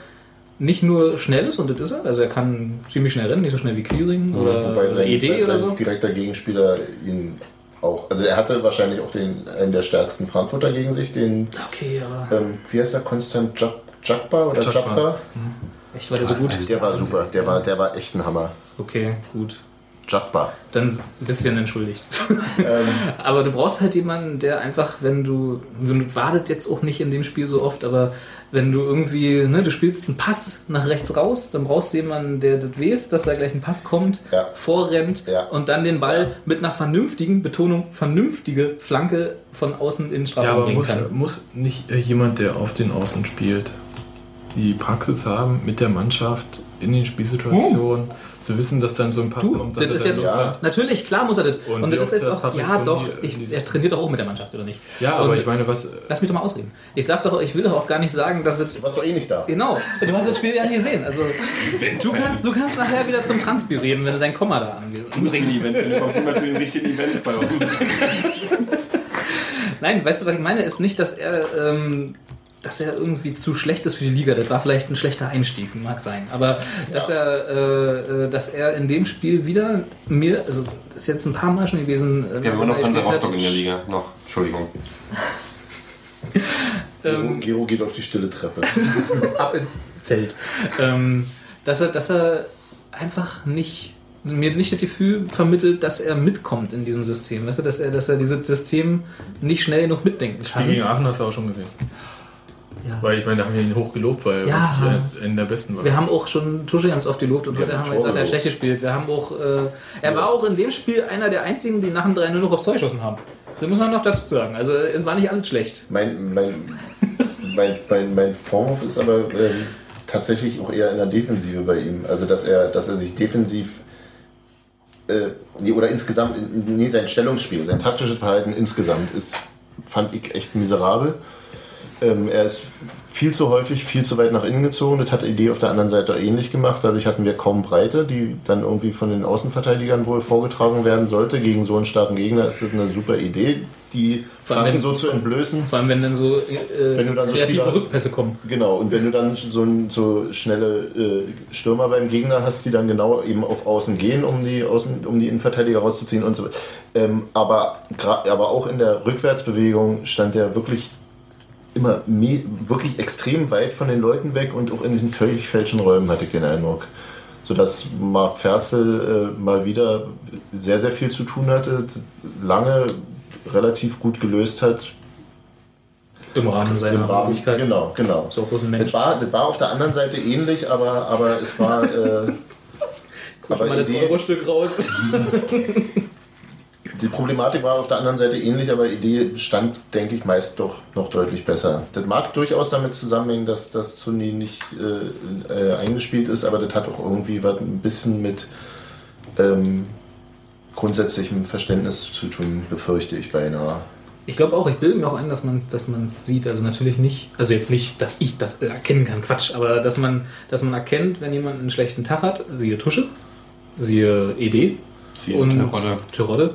nicht nur schnell ist, und das ist er, also er kann ziemlich schnell rennen, nicht so schnell wie Clearing oder, Wobei oder sein, ED sein, oder so. direkter Gegenspieler ihn auch. Also er hatte wahrscheinlich auch den, einen der stärksten Frankfurter gegen sich, den, Okay, aber ähm, wie heißt der, Konstant Jak- Jakba oder Jakba. Jakba? echt war der so gut? Der war super, der war, der war echt ein Hammer. Okay, gut. Jabba. dann ein bisschen entschuldigt. Ähm. aber du brauchst halt jemanden, der einfach, wenn du, du wartet jetzt auch nicht in dem Spiel so oft, aber wenn du irgendwie, ne, du spielst einen Pass nach rechts raus, dann brauchst du jemanden, der das weiß, dass da gleich ein Pass kommt, Ja. vorrennt Ja. und dann den Ball mit einer vernünftigen, Betonung, vernünftige Flanke von außen in den Ja, Strafraum aber bringen muss, kann. muss nicht jemand, der auf den Außen spielt, die Praxis haben mit der Mannschaft in den Spielsituationen, zu wissen, dass dann so ein Pass Du, kommt, das er ist jetzt. Ja. natürlich, klar muss er das. Und Und, das ist jetzt auch, ja doch, ich, er trainiert doch auch mit der Mannschaft, oder nicht? Ja, aber Und- ich meine, was. Lass mich doch mal ausreden. Ich sag doch, ich will doch auch gar nicht sagen, dass es. Du warst doch eh nicht da. Genau, du hast das Spiel ja nie gesehen. Also, du kannst, du kannst nachher wieder zum Transpi reden, wenn du dein Komma da angehst. Event, du kommst immer zu den richtigen Events bei uns. Nein, weißt du, was ich meine? Ist nicht, dass er, ähm, dass er irgendwie zu schlecht ist für die Liga. Das war vielleicht ein schlechter Einstieg, mag sein. Aber dass er, äh, äh, dass er in dem Spiel wieder mir, also das ist jetzt ein paar Mal schon gewesen. äh, Wir haben immer noch Hansa. Rostock in der Liga. Noch. Entschuldigung. Gero, Gero geht auf die stille Treppe. ab ins Zelt. ähm, dass er, dass er einfach nicht mir nicht das Gefühl vermittelt, dass er mitkommt in diesem System. Weißt du, dass er, dass er dieses System nicht schnell genug mitdenken Spiel gegen kann. Aachen hast du auch schon gesehen. Ja. Weil ich meine, da haben wir ihn hoch gelobt, weil er Ja. wirklich einer der besten war. Wir haben auch schon Tusche ganz oft gelobt und Ja, heute haben wir gesagt, er hat schlecht gespielt. Wir haben auch, äh, er war auch in dem Spiel einer der einzigen, die nach dem 3 nur noch aufs Tor geschossen haben. Das muss man noch dazu sagen. Also es war nicht alles schlecht. Mein, mein, mein, mein, mein Vorwurf ist aber ähm, tatsächlich auch eher in der Defensive bei ihm. Also, dass er, dass er sich defensiv äh, nee, oder insgesamt, nee, sein Stellungsspiel, sein taktisches Verhalten insgesamt ist, fand ich echt miserabel. Ähm, er ist viel zu häufig, viel zu weit nach innen gezogen. Das hat Idee auf der anderen Seite ähnlich gemacht. Dadurch hatten wir kaum Breite, die dann irgendwie von den Außenverteidigern wohl vorgetragen werden sollte. Gegen so einen starken Gegner ist das eine super Idee, die Vor allem, Flanken so zu entblößen. Vor allem, wenn dann so, äh, Wenn du dann so kreative Spieler hast- Rückpässe kommen. Genau, und wenn du dann so, so schnelle äh, Stürmer beim Gegner hast, die dann genau eben auf Außen gehen, um die, Außen, um die Innenverteidiger rauszuziehen und so. Ähm, aber, aber auch in der Rückwärtsbewegung stand er wirklich immer me wirklich extrem weit von den Leuten weg und auch in den völlig falschen Räumen, hatte ich den Eindruck. Sodass Marc Ferzel äh, mal wieder sehr, sehr viel zu tun hatte, lange relativ gut gelöst hat, Im Rahmen seiner im Rahmen. Möglichkeiten. Genau, genau. So groß ein Mensch. Das war, das war auf der anderen Seite ähnlich, aber, aber es war. Äh, aber Mal das Idee, Euro-Stück raus. die Problematik war auf der anderen Seite ähnlich, aber Idee stand, denke ich, meist doch noch deutlich besser. Das mag durchaus damit zusammenhängen, dass das Sunni nicht äh, äh, eingespielt ist, aber das hat auch irgendwie was ein bisschen mit ähm, grundsätzlichem Verständnis zu tun, befürchte ich beinahe. Ich glaube auch, ich bilde mir auch ein, dass man es dass man's sieht. Also natürlich nicht, also jetzt nicht, dass ich das erkennen kann, Quatsch, aber dass man, dass man erkennt, wenn jemand einen schlechten Tag hat, siehe Tusche, siehe ED Siehe und Terodde. Terodde.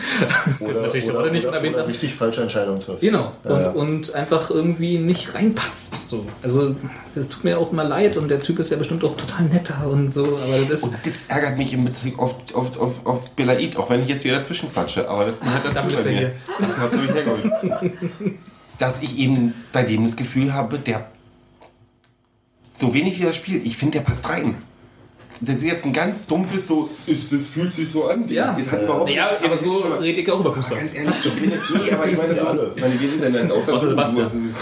Ja. natürlich nicht oder, unerwähnt oder lassen. richtig falsche Entscheidungen trifft. Genau. Ja, und, ja. und einfach irgendwie nicht reinpasst. So. Also das tut mir auch mal leid und der Typ ist ja bestimmt auch total netter und so, aber das Und das ärgert mich im Bezug auf, auf, auf, auf Belaid, auch wenn ich jetzt wieder dazwischen quatsche. Aber das gehört dazu Dafür ist bei mir. hier. Dafür habt ihr mich hergeholt. Dass ich eben bei dem das Gefühl habe, der so wenig wie er spielt, ich finde, der passt rein. Das ist jetzt ein ganz dumpfes so, ist- das fühlt sich so an. Ja. das hat überhaupt ja, nichts- aber so rede ich auch über Aber Fußball. Ganz ehrlich, nee, aber ich meine, Wir alle. so, ich meine, wir sind denn dann außer, Außer Sebastian.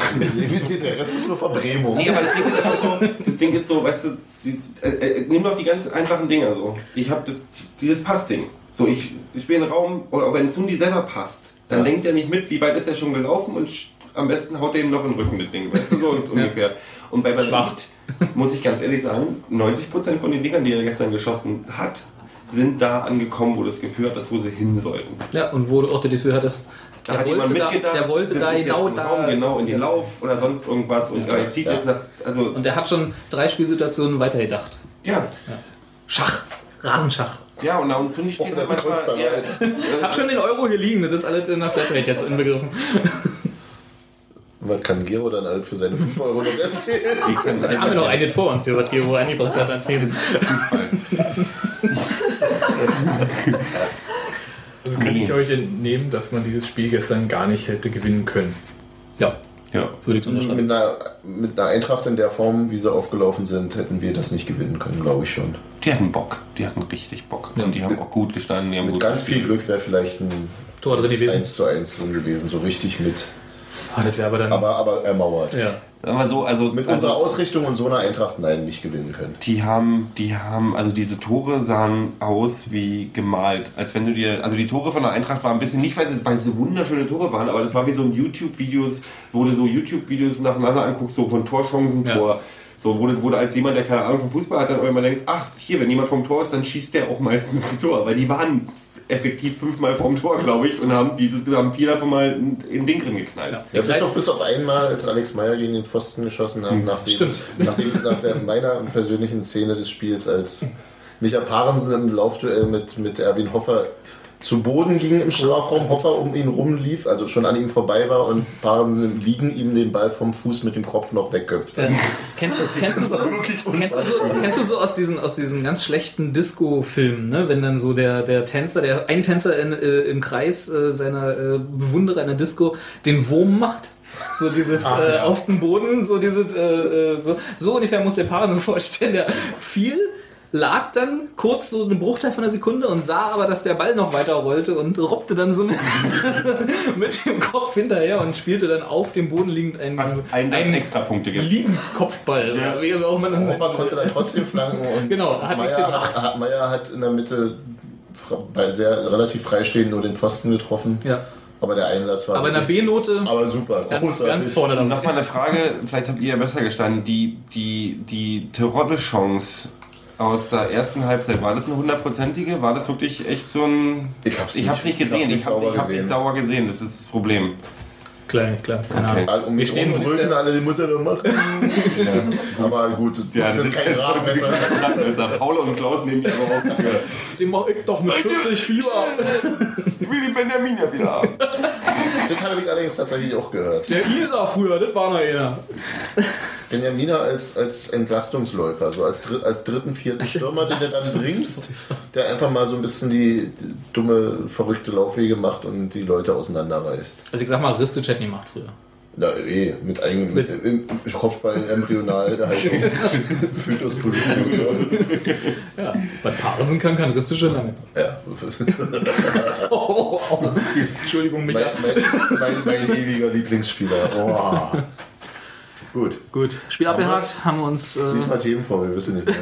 Der Rest ist nur Verbrämung. Nee, aber das Ding ist einfach so, das Ding ist so, weißt du, die, äh, äh, nimm doch die ganz einfachen Dinger so. Ich habe das, dieses Passding. So, ich, ich bin im Raum, oder wenn Zundi selber passt, dann Ja. denkt er nicht mit, wie weit ist er schon gelaufen und am besten haut er ihm noch in den Rücken mit Ding, weißt du, so und ungefähr. Und bei Schwach. Muss ich ganz ehrlich sagen, 90% von den Dingern, die er gestern geschossen hat, sind da angekommen, wo das Gefühl hat, dass wo sie hin sollten. Ja, und wo du auch das Gefühl hattest, Da der hat jemand wollte, da, mitgedacht, der wollte das da ist jetzt genau da. Raum, genau in den Lauf oder sonst irgendwas und Ja, er zieht ja. jetzt nach, also, Und der hat schon drei Spielsituationen weitergedacht. ja. Schach. Rasenschach. Ja, und da und Zundi spielt Oh, manchmal eher, Hab schon den Euro hier liegen, das ist alles in der Flatrate jetzt inbegriffen. Was kann Gero dann alles für seine 5 Euro noch erzählen? Wir haben ja noch einen vor uns hier, was Gero eingebracht hat an Themen. Fußball. Also könnte ich euch entnehmen, dass man dieses Spiel gestern gar nicht hätte gewinnen können. Ja. Ja. Würde ich so Mit unterschreiben. einer, mit einer Eintracht in der Form, wie sie aufgelaufen sind, hätten wir das nicht gewinnen können, glaube ich schon. Die hatten Bock. Die hatten richtig Bock. Und die haben auch gut gestanden. Die haben Mit gut ganz viel gespielt. Glück wäre vielleicht ein Tor drin gewesen. 1 zu 1 drin gewesen, so richtig mit, Ah, das wäre aber dann. aber, aber ermauert. ja. Wir so, also, Mit also unserer Ausrichtung und so einer Eintracht, nein, nicht gewinnen können. die haben, die haben, also diese Tore sahen aus wie gemalt. Als wenn du dir, also die Tore von der Eintracht waren ein bisschen, nicht weil sie, weil sie so wunderschöne Tore waren, aber das war wie so ein YouTube-Videos, wo du so YouTube-Videos nacheinander anguckst, so von Torchancen, Ja. Tor. So, wo du, wo du als jemand, der keine Ahnung vom Fußball hat, dann immer denkst, ach, hier, wenn jemand vom Tor ist, dann schießt der auch meistens ein Tor, weil die waren effektiv fünfmal vom Tor, glaube ich, und haben diese, haben vier davon mal in in den Ding drin geknallt. Ja, bis auf, bis auf einmal, als Alex Meyer gegen den Pfosten geschossen hat, nach, dem, Stimmt. nach, dem, nach der meiner persönlichen Szene des Spiels, als Micha Parensen im Laufduell mit, mit Erwin Hoffer zu Boden ging im Strafraum, Hoffer um ihn rumlief, also schon an ihm vorbei war und im Liegen ihm den Ball vom Fuß mit dem Kopf noch wegköpft. Äh, kennst, du, kennst, du so, kennst, du so, kennst du so aus diesen, aus diesen ganz schlechten Disco-Filmen, ne? wenn dann so der, der Tänzer, der ein Tänzer in, äh, im Kreis äh, seiner äh, Bewunderer in der Disco den Wurm macht? So dieses äh, auf dem Boden, so dieses, äh, so, so ungefähr muss der Paar so vorstellen, der fiel, lag dann kurz so einen Bruchteil von einer Sekunde und sah aber, dass der Ball noch weiter rollte und robbte dann so mit, mit dem Kopf hinterher und spielte dann auf dem Boden liegend einen, Was einen einen extra Punkte gibt. Liegenkopfball. Ja. Oder wie auch immer das Hoffer konnte dann trotzdem flanken und Genau, hat gebracht. hat, Meyer hat in der Mitte bei sehr relativ freistehend nur den Pfosten getroffen. Ja. Aber der Einsatz war. Aber in der B-Note Aber super, ganz, großartig. ganz vorne dabei. Nochmal eine Frage, vielleicht habt ihr ja besser gestanden. Die, die, die Terodde-Chance aus der ersten Halbzeit, war das eine hundertprozentige? War das wirklich echt so ein. Ich hab's ich nicht- hab's nicht ich hab's gesehen. nicht Ich hab's, sauber ich hab's nicht gesehen. sauber gesehen. Das ist das Problem. Klar, klar, keine Okay. Ahnung. Um mich stehen rum brüllten alle die Mutter da machen. Aber gut, das ist jetzt kein Gradmesser. Gradmesser. Paul und Klaus nehmen die aber auch für. Den mach ich doch mit 40 Fieber. Ich will die Benjamin ja wieder haben. Das habe ich allerdings tatsächlich auch gehört. Der Isa früher, das war noch einer. Benjamina als, als Entlastungsläufer, so als, dritt, als dritten, vierten Stürmer, den du dann bringst, der einfach mal so ein bisschen die, die dumme, verrückte Laufwege macht und die Leute auseinanderreißt. Also ich sag mal, Ristic hätte nie gemacht früher. Na eh, mit eigenem mit, im Kopfball in Embryonalhaltung. Fötusposition. Ja, bei Parensen kann kein Ristic schon lange. Ja. Entschuldigung, mein, Micha. mein, mein, mein ewiger Lieblingsspieler. Oh. Gut. Gut, Spiel abgehakt, haben wir uns... Äh, Lies mal Themen vor, wir wissen nicht mehr.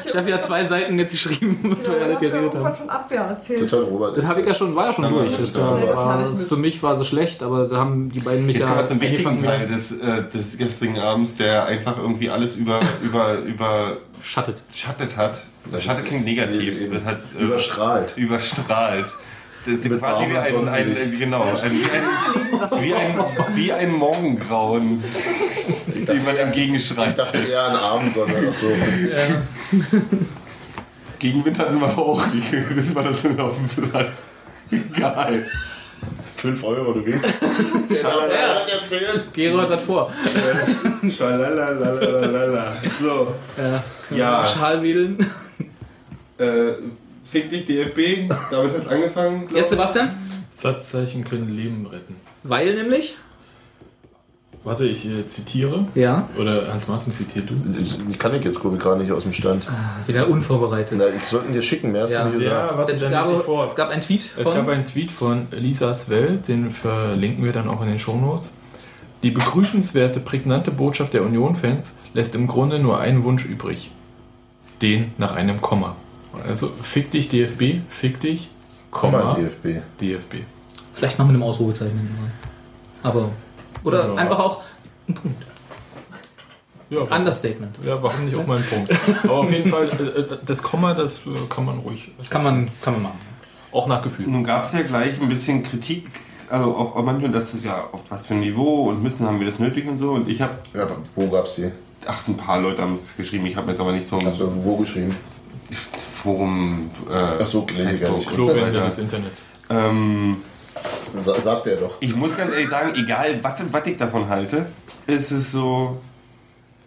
Steffi hat zwei Seiten jetzt geschrieben, Genau, weil wir das habt ja geredet haben. von Abwehr erzählt. Total Robert. Das habe ich ja schon, war ja schon durch. war- Das war, war- war, für mich war sie schlecht, aber da haben die beiden mich Jetzt ja kommen wir zum wichtigen Teil des, äh, des gestrigen Abends, der einfach irgendwie alles über, über, über Schattet. schattet hat. Schattet klingt negativ. Das hat, äh, Überstrahlt. überstrahlt. Quasi wie ein, ein, genau, ein, wie, ein, wie, ein, wie ein Morgengrauen, dem man Ich entgegenschreit. dachte eher an Abendsonne. So. Gegenwind hatten wir auch. Das war das denn auf dem Platz. Geil. 5 Euro, du gehst. Schalala. das erzählen? Gero hat das vor. Schalalalalala. So. Ja. Schalwedeln. Äh, fick dich DFB. Damit hat's angefangen. glaub Jetzt Sebastian? Satzzeichen können Leben retten. Weil nämlich? Warte, ich äh, zitiere. Ja. Oder Hans-Martin zitiert du. Die kann ich jetzt, glaube ich, gar nicht aus dem Stand. Wieder unvorbereitet. Na, ich sollten dir schicken, mehr hast Ja. du nicht gesagt. Ja, warte, Es dann ich gab, vor. es gab einen Tweet Es gab von... einen Tweet von Lisa Swell, den verlinken wir dann auch in den Shownotes. Die begrüßenswerte, prägnante Botschaft der Union-Fans lässt im Grunde nur einen Wunsch übrig. Den nach einem Komma. Also fick dich DFB, fick dich, Komma, Komma, DFB. DFB. Vielleicht noch mit einem Ausrufezeichen. Aber... Oder Ja. einfach auch ein Punkt. Ja, warum, Understatement. ja, warum nicht auch mal ein Punkt? Aber auf jeden Fall, äh, äh, das Komma, das äh, kann man ruhig. Kann man, kann man machen. Auch nach Gefühl. Nun gab es ja gleich ein bisschen Kritik, also auch, manchmal, dass es ja auf was für ein Niveau und müssen haben wir das nötig und so. Und ich habe, Ja, wo gab's die? ach, ein paar Leute haben es geschrieben, ich habe jetzt aber nicht so Hast du wo geschrieben? Forum, äh, Ach so. Facebook weiter. des Internets. Ähm, Sa sagt er doch. ich muss ganz ehrlich sagen, egal was was ich davon halte, ist es so,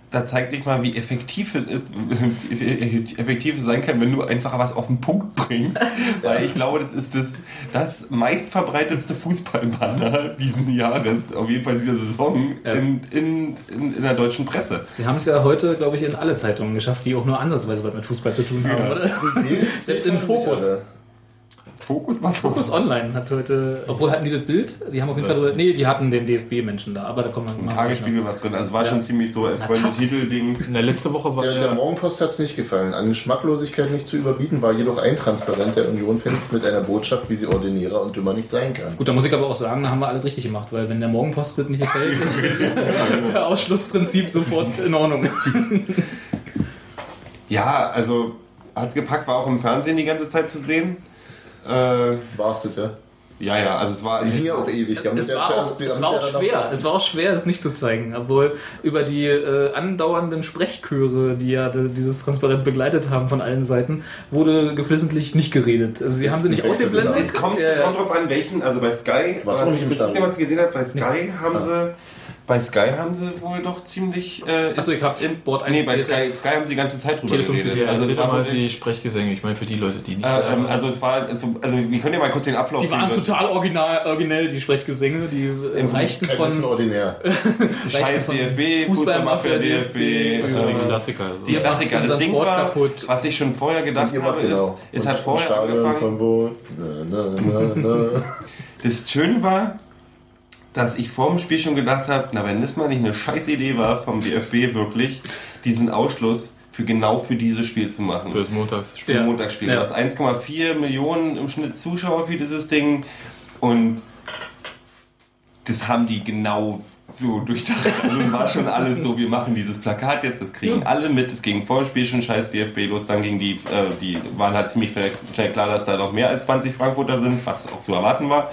da zeigt sich mal, wie effektiv, es- äh, effektiv es sein kann, wenn du einfach was auf den Punkt bringst. Weil ich glaube, das ist das, das meistverbreitetste Fußballbanner diesen Jahres, auf jeden Fall dieser Saison, Ja. in, in, in, in der deutschen Presse. Sie haben es ja heute, glaube ich, in alle Zeitungen geschafft, die auch nur ansatzweise was mit Fußball zu tun haben, oder? Selbst im Fokus. Fokus war Fokus Online hat heute, obwohl hatten die das Bild? Die haben auf jeden Fall so, nee, die hatten den DFB-Menschen da, aber da kommen wir Im mal Tagesspiegel was drin. Also war schon ziemlich so erfreuliche Taz. Titeldings. In der letzte Woche war Der, der ja, Morgenpost hat es nicht gefallen. An Geschmacklosigkeit nicht zu überbieten, war jedoch ein Transparent der Union-Fans mit einer Botschaft, wie sie Ordinierer und Dümmer nicht sein kann. Gut, da muss ich aber auch sagen, da haben wir alles richtig gemacht, weil wenn der Morgenpost das nicht gefällt, ist der Ausschlussprinzip sofort in Ordnung. Ja, also hat's gepackt, war auch im Fernsehen die ganze Zeit zu sehen. Äh, Warst du, ja? ja, ja, also es war. Hier auf ewig. Die haben Es ja war, auch, es war ja auch schwer, es war auch schwer, es nicht zu zeigen, obwohl über die äh, andauernden Sprechchöre, die ja dieses Transparent begleitet haben von allen Seiten, wurde geflissentlich nicht geredet. Also sie haben sie nicht Wechsel ausgeblendet. Es kommt, Ja, ja. kommt drauf an, welchen, also bei Sky, was nicht im ich jemals gesehen habe, bei Sky haben sie, bei Sky haben sie wohl doch ziemlich, äh, Achso, ich hab's in- Sport 1 nee, bei. Sky, Sky haben sie die ganze Zeit drüber Tele5 geredet. ja, Also, war mal die Sprechgesänge. Ich meine, für die Leute, die nicht. äh, ähm, also es war, also, also wir können ja mal kurz den Ablauf Die waren total original, originell, die Sprechgesänge, die äh, Im reichten Kein bisschen von ordinär. Scheiß von DFB, Fußballmafia, Fußballmafia, DFB, also die Klassiker. Also. die Klassiker. Das Ding Sport war, kaputt. was ich schon vorher gedacht habe, macht genau. ist, es Und hat im vorher angefangen, Von wo? Na, na, na, na. Das Schöne war, dass ich vor dem Spiel schon gedacht habe, na wenn das mal nicht eine scheiß Idee war vom DFB wirklich, diesen Ausschluss für genau für dieses Spiel zu machen. Für das Montagsspiel. Für Ja. Montagsspiel. Ja. Du hast 1,4 Millionen im Schnitt Zuschauer für dieses Ding und das haben die genau so durchdacht. Also es war schon alles so, wir machen dieses Plakat jetzt, das kriegen alle mit. Es ging vor dem Spiel schon scheiß DFB los, dann ging die, äh, die waren halt ziemlich schnell schnell klar, dass da noch mehr als 20 Frankfurter sind, was auch zu erwarten war.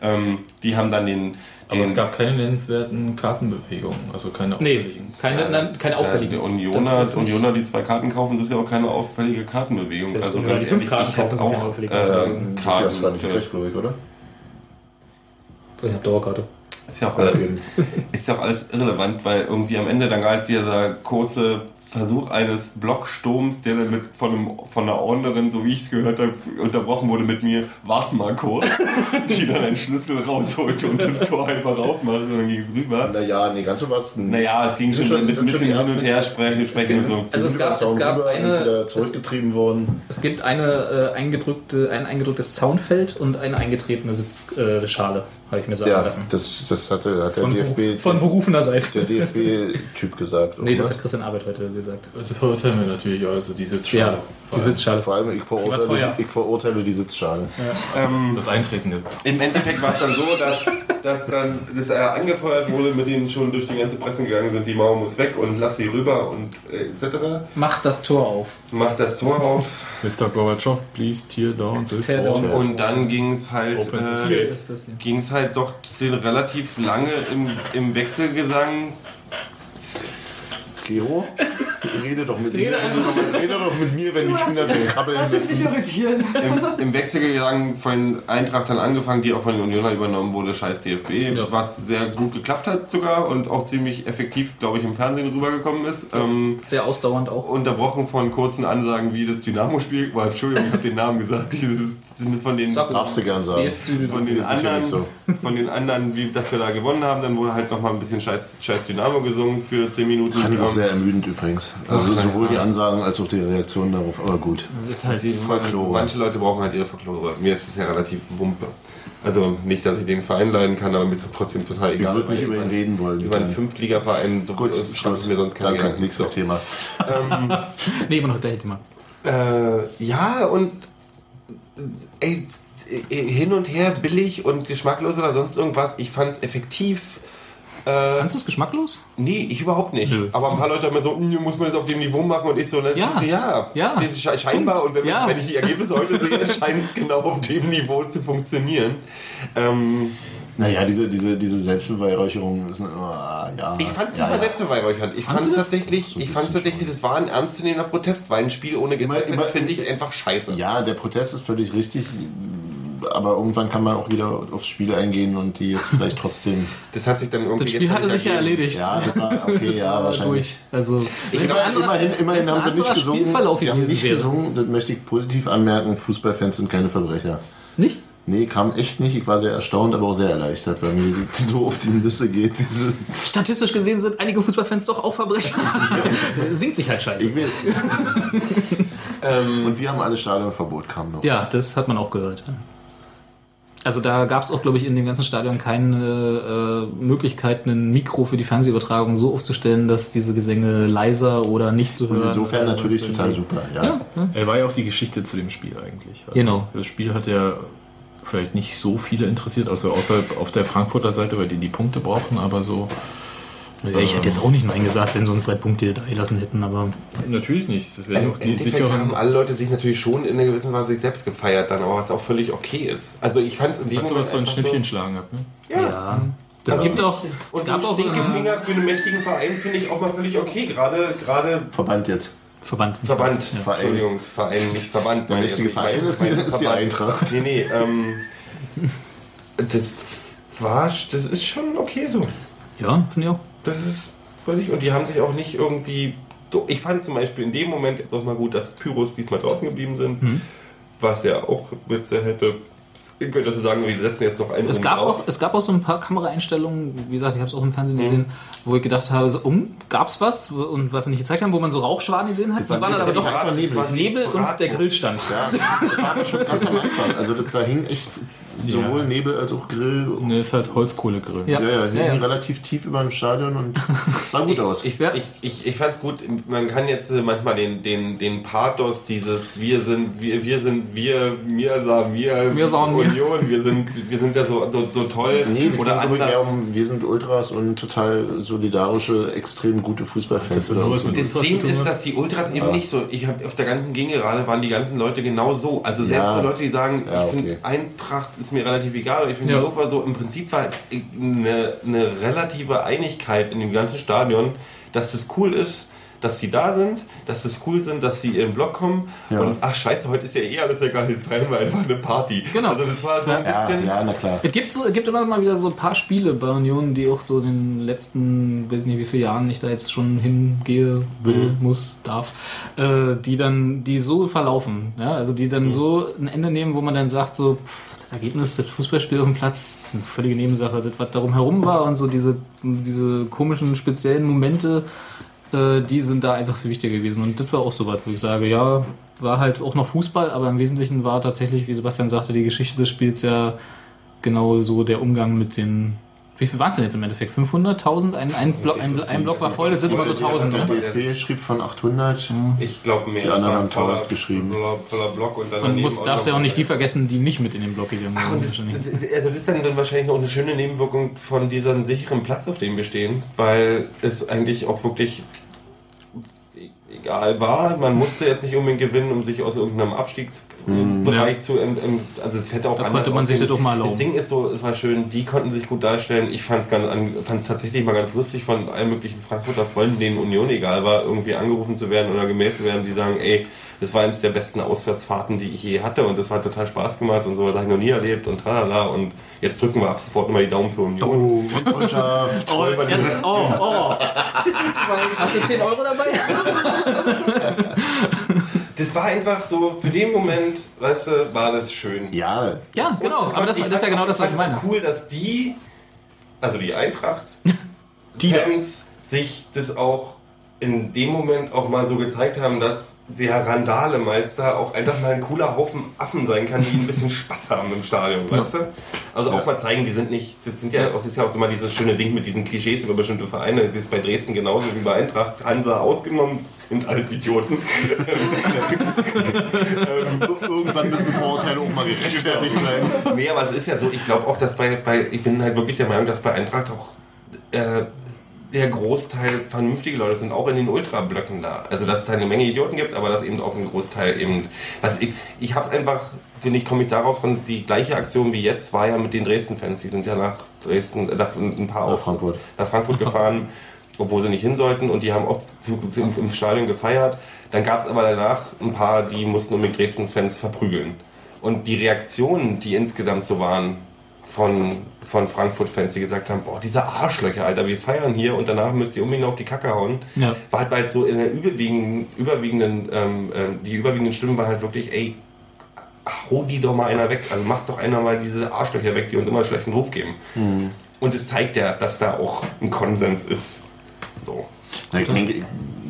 Ähm, die haben dann den, Aber es gab keine nennenswerten Kartenbewegungen. Also keine Nee, auffälligen. keine, nein, keine äh, auffälligen. der Unioner, Das Unioner, die zwei Karten kaufen, das ist ja auch keine auffällige Kartenbewegung. Selbst also ganz die fünf ehrlich, Karten ich hätte kaufen, sind keine auch auffällige äh, Karten. Die hast du gar nicht Karten. gekriegt, glaube ich, oder? Ich hab Dauerkarte. Ist ja auch alles, ist ja auch alles irrelevant, weil irgendwie am Ende dann halt dieser kurze Versuch eines Blocksturms, der dann mit von, einem, von einer Ordnerin, so wie ich es gehört habe, unterbrochen wurde mit mir, wart mal kurz, die dann einen Schlüssel rausholte und das Tor einfach aufmachte und dann ging es rüber. Naja, nee, ganz so was. Naja, es ging schon, schon- ein bisschen hin und her sprechen, sprechen so. Also es gab- es gab rüber, eine- wieder es- zurückgetrieben worden. Es gibt eine äh, eingedrückte, ein eingedrücktes Zaunfeld und eine eingetretene Sitzschale, äh, habe ich mir sagen Ja, lassen. das, das hatte, hat der Von, DFB, von berufener Seite. der DFB-Typ gesagt. Nee, das hat Christian Arbeit heute gesagt. Das verurteilen wir natürlich auch. Also die Sitzschale. Ja, vor die allem. Sitzschale. Vor allem, ich verurteile, ich verurteile die Sitzschale. Das Eintreten jetzt. Im Endeffekt war es dann so, dass, dass dann das äh, angefeuert wurde, mit denen schon durch die ganze Presse gegangen sind, die Mauer muss weg und lass sie rüber und äh, etc. Macht das Tor auf. Macht das Tor auf Mr. Gorbatschow, please tear down this Tear down. und dann ging es halt, äh, Sesame. ist halt doch den relativ lange im, im Wechselgesang. Zero? Rede doch mit Rede mir. einfach. Rede doch mit mir, wenn die Kinder krabbeln Lass dich nicht irritieren. Im, Im Wechselgesang von Eintracht dann angefangen, die auch von den Unioner übernommen wurde, scheiß DFB, Ja. was sehr gut geklappt hat sogar und auch ziemlich effektiv, glaube ich, im Fernsehen rübergekommen ist. Ähm, Sehr ausdauernd auch. unterbrochen von kurzen Ansagen wie das Dynamo-Spiel. Oh, Entschuldigung, ich habe den Namen gesagt. Dieses von den Sag Darfst du gern sagen. Von den sind anderen, so. von den anderen, wie dass wir da gewonnen haben, dann wurde halt noch mal ein bisschen Scheiß, Scheiß Dynamo gesungen für 10 Minuten. Fand ich auch Ähm, sehr ermüdend übrigens. Also sowohl die Ansagen als auch die Reaktionen darauf. Aber gut. ist halt die, Folklore. Manche Leute brauchen halt ihre Folklore. Mir ist es ja relativ wumpe. Also nicht, dass ich den Verein leiden kann, aber mir ist es trotzdem total Ich egal. würde nicht über ihn reden wollen. Über einen Fünftligaverein so Gut, äh, Schluss. mir sonst keinen Danke, nächstes So. Thema. Nee, immer noch gleich Thema. Äh, ja, und ey, äh, hin und her billig und geschmacklos oder sonst irgendwas. Ich fand es effektiv. Äh, Fandest du es geschmacklos? nee, ich überhaupt nicht. Nö. Aber ein paar Leute haben mir so, "Hm, muss man das auf dem Niveau machen und ich so, ne, Ja. ja, Ja. sche- scheinbar. Punkt. Und wenn, Ja. wenn ich die Ergebnisse heute sehe, scheint es genau auf dem Niveau zu funktionieren. Ähm, Naja, diese, diese, diese Selbstbeweihräucherung ist immer, ja. ich fand es ja, nicht mal ja. selbstbeweihräuchernd. Ich fand es tatsächlich, So ein ich fand tatsächlich, das war ein ernstzunehmender Protest, weil ein Spiel ohne Gesetze immer- finde ich einfach scheiße. Ja, der Protest ist völlig richtig. aber irgendwann kann man auch wieder aufs Spiel eingehen und die jetzt vielleicht trotzdem. Das hat sich dann irgendwie Das Spiel jetzt hatte sich ja erledigt. Ja, das war okay, ja, wahrscheinlich. durch. Also, wenn's ein Immerhin, immerhin, haben sie nicht gesungen. Sie haben nicht gesungen, das möchte ich positiv anmerken. Fußballfans sind keine Verbrecher. Nicht? Nee, kam echt nicht. Ich war sehr erstaunt, aber auch sehr erleichtert, weil mir die so auf die Nüsse geht. Diese Statistisch gesehen sind einige Fußballfans doch auch Verbrecher. Singt sich halt scheiße. ich weiß. Und wir haben alle Stadionverbot, kam noch. Ja, das hat man auch gehört. Also da gab es auch, glaube ich, in dem ganzen Stadion keine äh, Möglichkeit, ein Mikro für die Fernsehübertragung so aufzustellen, dass diese Gesänge leiser oder nicht zu hören. Und insofern natürlich total super. Ja. Ja, ja. Er war ja auch die Geschichte zu dem Spiel eigentlich. Also Genau. Das Spiel hat ja vielleicht nicht so viele interessiert, also außer auf der Frankfurter Seite, weil die die Punkte brauchen, aber so. Ja, ich hätte jetzt auch nicht Nein gesagt, wenn sie uns drei Punkte da gelassen hätten, aber Natürlich nicht. Das wäre auch die sicheren. haben alle Leute sich natürlich schon in einer gewissen Weise sich selbst gefeiert, dann, aber was auch völlig okay ist. Also ich fand es in dem Hat Moment sowas von Schnippchen schlagen gehabt, ne? So, ja. ja. Das Also- gibt auch. Und so ein Stinkefinger für einen mächtigen Verein finde ich auch mal völlig okay. Gerade, gerade Verband jetzt. Verband. Verband, Verein. Entschuldigung, Verein, nicht Verband. Der meine ich. mächtige Ich meine- Verein ist- ich meine ist die. Eintracht. Nee, nee, ähm, das war, das ist schon okay so. Ja, finde ich auch. Das ist völlig, und die haben sich auch nicht irgendwie, ich fand zum Beispiel in dem Moment jetzt auch mal gut, dass Pyros diesmal draußen geblieben sind, Mhm. was ja auch Witze hätte. Ich könnte dazu sagen, wir setzen jetzt noch einen Es gab, drauf. auch, es gab auch so ein paar Kameraeinstellungen, wie gesagt, ich habe es auch im Fernsehen gesehen, wo ich gedacht habe, so, um, gab's was? Und was sie nicht gezeigt haben, wo man so Rauchschwaden gesehen hat, die waren dann aber doch Nebel. das war Nebel und der. Grill stand. Ja, das war schon ganz am Anfang. Also das, da hing echt sowohl Nebel als auch Grill. Ne, ist halt Holzkohlegrill. Ja. Ja, ja, Ja, ja. relativ tief über dem Stadion und sah gut aus. Ich, Ja. ich, ich, ich fand es gut, man kann jetzt äh, manchmal den, den, den Pathos dieses Wir sind, wir, wir sind, wir, mir sagen wir, Wir sagen wir. Union, wir sind, wir sind ja so, so, so toll Nee, die oder anders. eher um, wir sind Ultras und total solidarische, extrem gute Fußballfans. Das mit Das Ultras Ding ist, dass die Ultras eben nicht so. Ich habe auf der ganzen Gegengerade waren die ganzen Leute genau so. Also selbst Ja. so Leute, die sagen, Ja, ich finde okay. Eintracht ist mir relativ egal. aber Ich finde Ja. Hannover so im Prinzip war eine, eine relative Einigkeit in dem ganzen Stadion, dass es cool ist. Dass die da sind, dass es cool sind, dass sie in den Block kommen Ja. und ach scheiße, heute ist ja eh alles egal, jetzt feiern wir einfach eine Party. Genau. Also das war so ein Ja, bisschen. ja, na klar. Es gibt, so, es gibt immer mal wieder so ein paar Spiele bei Union, die auch so in den letzten, weiß nicht wie viele Jahren ich da jetzt schon hingehe, will, muss, darf, äh, die dann, die so verlaufen, ja, also die dann so ein Ende nehmen, wo man dann sagt so, pff, Ergebnis, das Fußballspiel auf dem Platz, eine völlige Nebensache, das was darum herum war und so diese, diese komischen speziellen Momente, äh, die sind da einfach viel wichtiger gewesen und das war auch so was, wo ich sage, ja, war halt auch noch Fußball, aber im Wesentlichen war tatsächlich, wie Sebastian sagte, die Geschichte des Spiels ja genau so der Umgang mit den. Wie viel waren es denn jetzt im Endeffekt? 500, 1000? Ein, ein, Block, ein, ein Block war voll, das sind immer so 1000. Der Ne? DFB schrieb von 800. Ich glaube mehr. Die anderen haben ein voller- 1000 geschrieben. Voller, voller Block und dann Man daneben muss, auch darfst ja auch nicht die vergessen, die nicht mit in den Block gegangen Ach, und das, sind. also das ist dann, dann wahrscheinlich noch eine schöne Nebenwirkung von diesem sicheren Platz, auf dem wir stehen, weil es eigentlich auch wirklich e- egal war. Man musste jetzt nicht unbedingt gewinnen, um sich aus irgendeinem Abstiegsbereich Ja. zu... Also es hätte auch Da anders konnte man sich das auch mal erlauben. Das Ding ist so, es war schön, die konnten sich gut darstellen. Ich fand es tatsächlich mal ganz lustig von allen möglichen Frankfurter Freunden, denen Union egal war, irgendwie angerufen zu werden oder gemeldet zu werden, die sagen, ey, das war eines der besten Auswärtsfahrten, die ich je hatte und das hat total Spaß gemacht und so, das habe ich noch nie erlebt und tralala und jetzt drücken wir ab sofort mal die Daumen für Union. Fanfreundschaft. Oh, jetzt, oh, oh. Hast du 10 Euro dabei? Das war einfach so, für den Moment, weißt du, war das schön. Ja, Ja, Und genau. es Aber das, das ist ja genau das, was ich meine. cool, dass die, also die Eintracht, Die. Fans sich das auch in dem Moment auch mal so gezeigt haben, dass der Randalemeister auch einfach mal ein cooler Haufen Affen sein kann, die ein bisschen Spaß haben im Stadion, weißt du? Also auch Ja. mal zeigen, die sind nicht, das sind ja auch, das ist ja auch immer dieses schöne Ding mit diesen Klischees über bestimmte Vereine, das ist bei Dresden genauso wie bei Eintracht, Hansa ausgenommen, sind alles Idioten. irgendwann müssen Vorurteile auch mal gerechtfertigt sein. Nee, aber es ist ja so, ich glaube auch, dass bei, bei, ich bin halt wirklich der Meinung, dass bei Eintracht auch äh, der Großteil vernünftige Leute sind, auch in den Ultrablöcken da. Also, dass es da eine Menge Idioten gibt, aber dass eben auch ein Großteil eben, was ich, ich habe es einfach, finde ich, komme ich darauf von, die gleiche Aktion wie jetzt war ja mit den Dresden-Fans, die sind ja nach Dresden, äh, nach ein paar Nach auch Frankfurt. nach Frankfurt gefahren, obwohl sie nicht hin sollten und die haben auch zu, zu, im Stadion gefeiert. Dann gab es aber danach ein paar, die mussten unbedingt Dresden-Fans verprügeln. Und die Reaktionen, die insgesamt so waren von, von Frankfurt-Fans, die gesagt haben, boah, diese Arschlöcher, Alter, wir feiern hier und danach müsst ihr unbedingt auf die Kacke hauen, Ja. war halt bald so in der überwiegenden, überwiegenden, ähm, ähm, die überwiegenden Stimmen waren halt wirklich, ey, hau die doch mal einer weg. Also macht doch einer mal diese Arschlöcher weg, die uns immer einen schlechten Ruf geben. Und es zeigt ja, dass da auch ein Konsens ist. So. Na, ich denke,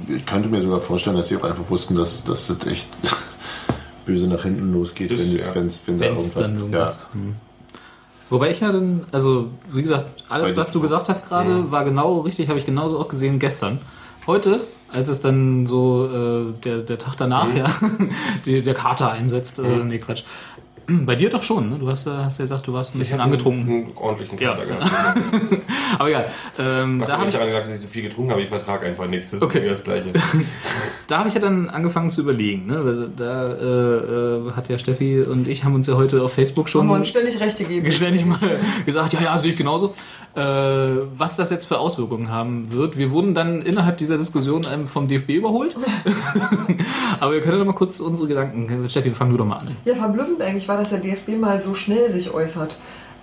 ich, könnte mir sogar vorstellen, dass sie auch einfach wussten, dass, dass das echt böse nach hinten losgeht, Das, wenn, die- ja. wenn's, wenn da Wenn es dann irgendwas- irgendwas. Hm. Wobei ich ja dann, also wie gesagt, alles, was du gesagt hast gerade, war genau richtig, habe ich genauso auch gesehen gestern. Heute, als es dann so äh, der, der Tag danach, ja, die, der Kater einsetzt, äh, nee, Quatsch. Bei dir doch schon, ne? Du hast, äh, hast ja gesagt, du warst ein bisschen hab angetrunken. Einen, einen ordentlichen Ja. Kater gehabt. Aber egal. Ähm, Was da habe ich, daran gesagt, dass ich so viel getrunken habe? Ich vertrage einfach nichts. Das Okay. ist mir das Gleiche. da habe ich ja dann angefangen zu überlegen. Ne? Da äh, äh, hat ja Steffi und ich haben uns ja heute auf Facebook schon Haben wir uns ständig Rechte geben. ständig mal gesagt, ja, ja, sehe ich genauso. Äh, was das jetzt für Auswirkungen haben wird. Wir wurden dann innerhalb dieser Diskussion ähm, vom DFB überholt. Aber wir können doch mal kurz unsere Gedanken. Steffi, fang du doch mal an. Ja, verblüffend eigentlich war, dass der DFB mal so schnell sich äußert.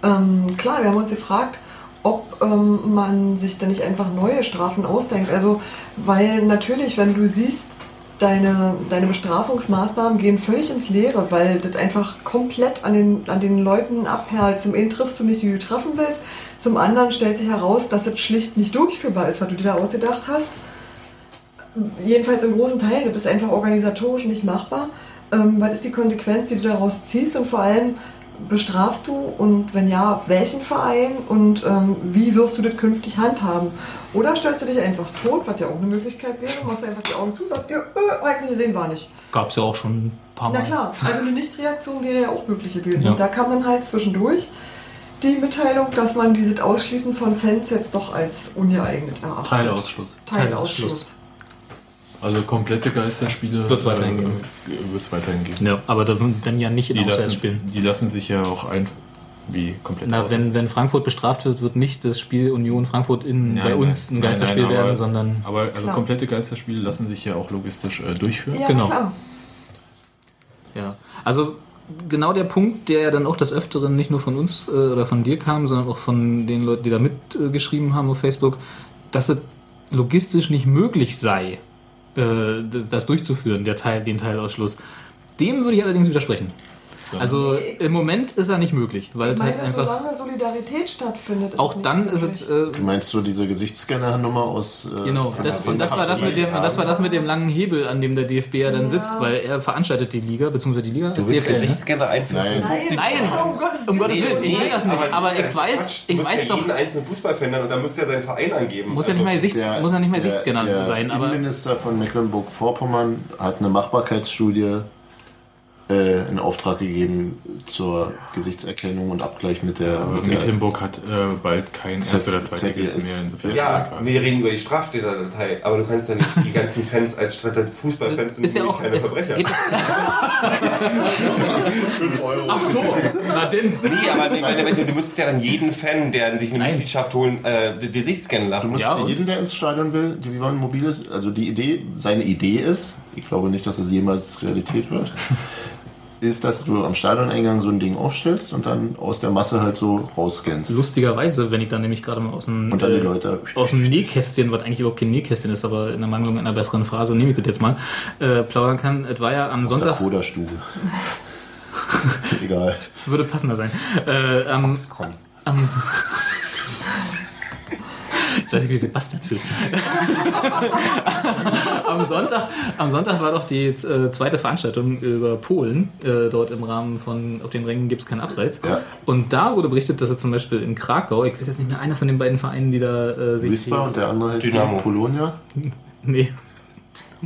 Ähm, klar, wir haben uns gefragt, ob ähm, man sich da nicht einfach neue Strafen ausdenkt. Also, weil natürlich, wenn du siehst, deine, deine Bestrafungsmaßnahmen gehen völlig ins Leere, weil das einfach komplett an den, an den Leuten abperlt. Zum einen triffst du nicht, die du treffen willst, zum anderen stellt sich heraus, dass das schlicht nicht durchführbar ist, was du dir da ausgedacht hast jedenfalls im großen Teil, das ist einfach organisatorisch nicht machbar. Ähm, was ist die Konsequenz, die du daraus ziehst und vor allem bestrafst du und wenn ja, welchen Verein und ähm, wie wirst du das künftig handhaben? Oder stellst du dich einfach tot, was ja auch eine Möglichkeit wäre, machst einfach die Augen zu, sagst, ja, äh, eigentlich gesehen war nicht. Gab es ja auch schon ein paar Mal. Na klar, also eine Nichtreaktion wäre ja auch möglich gewesen. Ja. Und da kam dann halt zwischendurch die Mitteilung, dass man dieses Ausschließen von Fans jetzt doch als ungeeignet erachtet. Teilausschluss. Teilausschluss. Also komplette Geisterspiele Wird's weiterhin geben. Wird es weiterhin geben. Ja, aber dann, ja nicht in Die lassen, Auswärtsspielen. die lassen sich ja auch ein wie komplett Na, wenn, wenn Frankfurt bestraft wird, wird nicht das Spiel Union Frankfurt in, Nein, bei nein. uns ein Nein, Geisterspiel nein, aber- werden, sondern Aber also Klar. komplette Geisterspiele lassen sich ja auch logistisch äh, durchführen. Ja, Genau. klar. Ja, also genau der Punkt, der ja dann auch des Öfteren nicht nur von uns äh, oder von dir kam, sondern auch von den Leuten, die da mitgeschrieben haben auf Facebook, dass es logistisch nicht möglich sei, äh, das, durchzuführen, der Teil, den Teilausschluss. Dem würde ich allerdings widersprechen. Also im Moment ist er nicht möglich, weil Ich es halt meine, einfach. solange Solidarität stattfindet, ist Auch dann ist möglich. es. Äh, Du meinst so diese Gesichtsscanner-Nummer aus. Äh, Genau, von das, der und das war das, mit dem, und das war das mit dem langen Hebel, an dem der DFB ja dann Ja. sitzt, weil er veranstaltet die Liga, beziehungsweise die Liga Du ist willst DFB. ne? Gesichtscanner einführen? Nein. 50 Nein, um Gottes um Gottes Willen, ich will das nicht, aber ist ich weiß, Quatsch. ich Du weiß ja doch, jeden einzelnen Fußballfan und dann müsst ihr seinen Verein angeben. muss ja nicht mal Also, nicht mal Gesichtsscanner der sein, aber Innenminister von Mecklenburg-Vorpommern hat eine Machbarkeitsstudie äh, in Auftrag gegeben zur Gesichtserkennung und Abgleich mit der. Aber Mit Mecklenburg hat äh, bald kein Z- Erst- oder Zweitligisten mehr. Insofern Ja, wir reden über die Straftäterdatei, aber du kannst ja nicht die ganzen Fans als Straftäter- Fußballfans sind ja auch. keine Es Verbrecher. geht, ach so, na denn. Nee, aber ich meine, wenn du, müsstest ja dann jeden Fan, der sich eine Nein. Mitgliedschaft holen, äh, die Gesicht scannen lassen. Du musst Ja, jeden, der ins Stadion will, die- wie man mobil ist, also die Idee, seine Idee ist, ich glaube nicht, dass das jemals Realität wird, ist, dass du am Stadioneingang so ein Ding aufstellst und dann aus der Masse halt so rausscannst. Lustigerweise, wenn ich dann nämlich gerade mal aus dem, Und dann die äh, Leute. aus dem Nähkästchen, was eigentlich überhaupt kein Nähkästchen ist, aber in der Mangelung einer besseren Phrase nehme ich das jetzt mal, äh, plaudern kann. Es war ja am Aus der Sonntag, Coderstube. Egal. würde passender sein. Äh, am, am, Jetzt weiß ich, wie Sebastian fühlt. am, Sonntag, am Sonntag war doch die äh, zweite Veranstaltung über Polen. Äh, dort im Rahmen von Auf den Rängen gibt es kein Abseits. Ja. Und da wurde berichtet, dass er zum Beispiel in Krakau, ich weiß jetzt nicht mehr, einer von den beiden Vereinen, die da äh, sich. Wispa und der andere Dynamo. Polonia. Nee,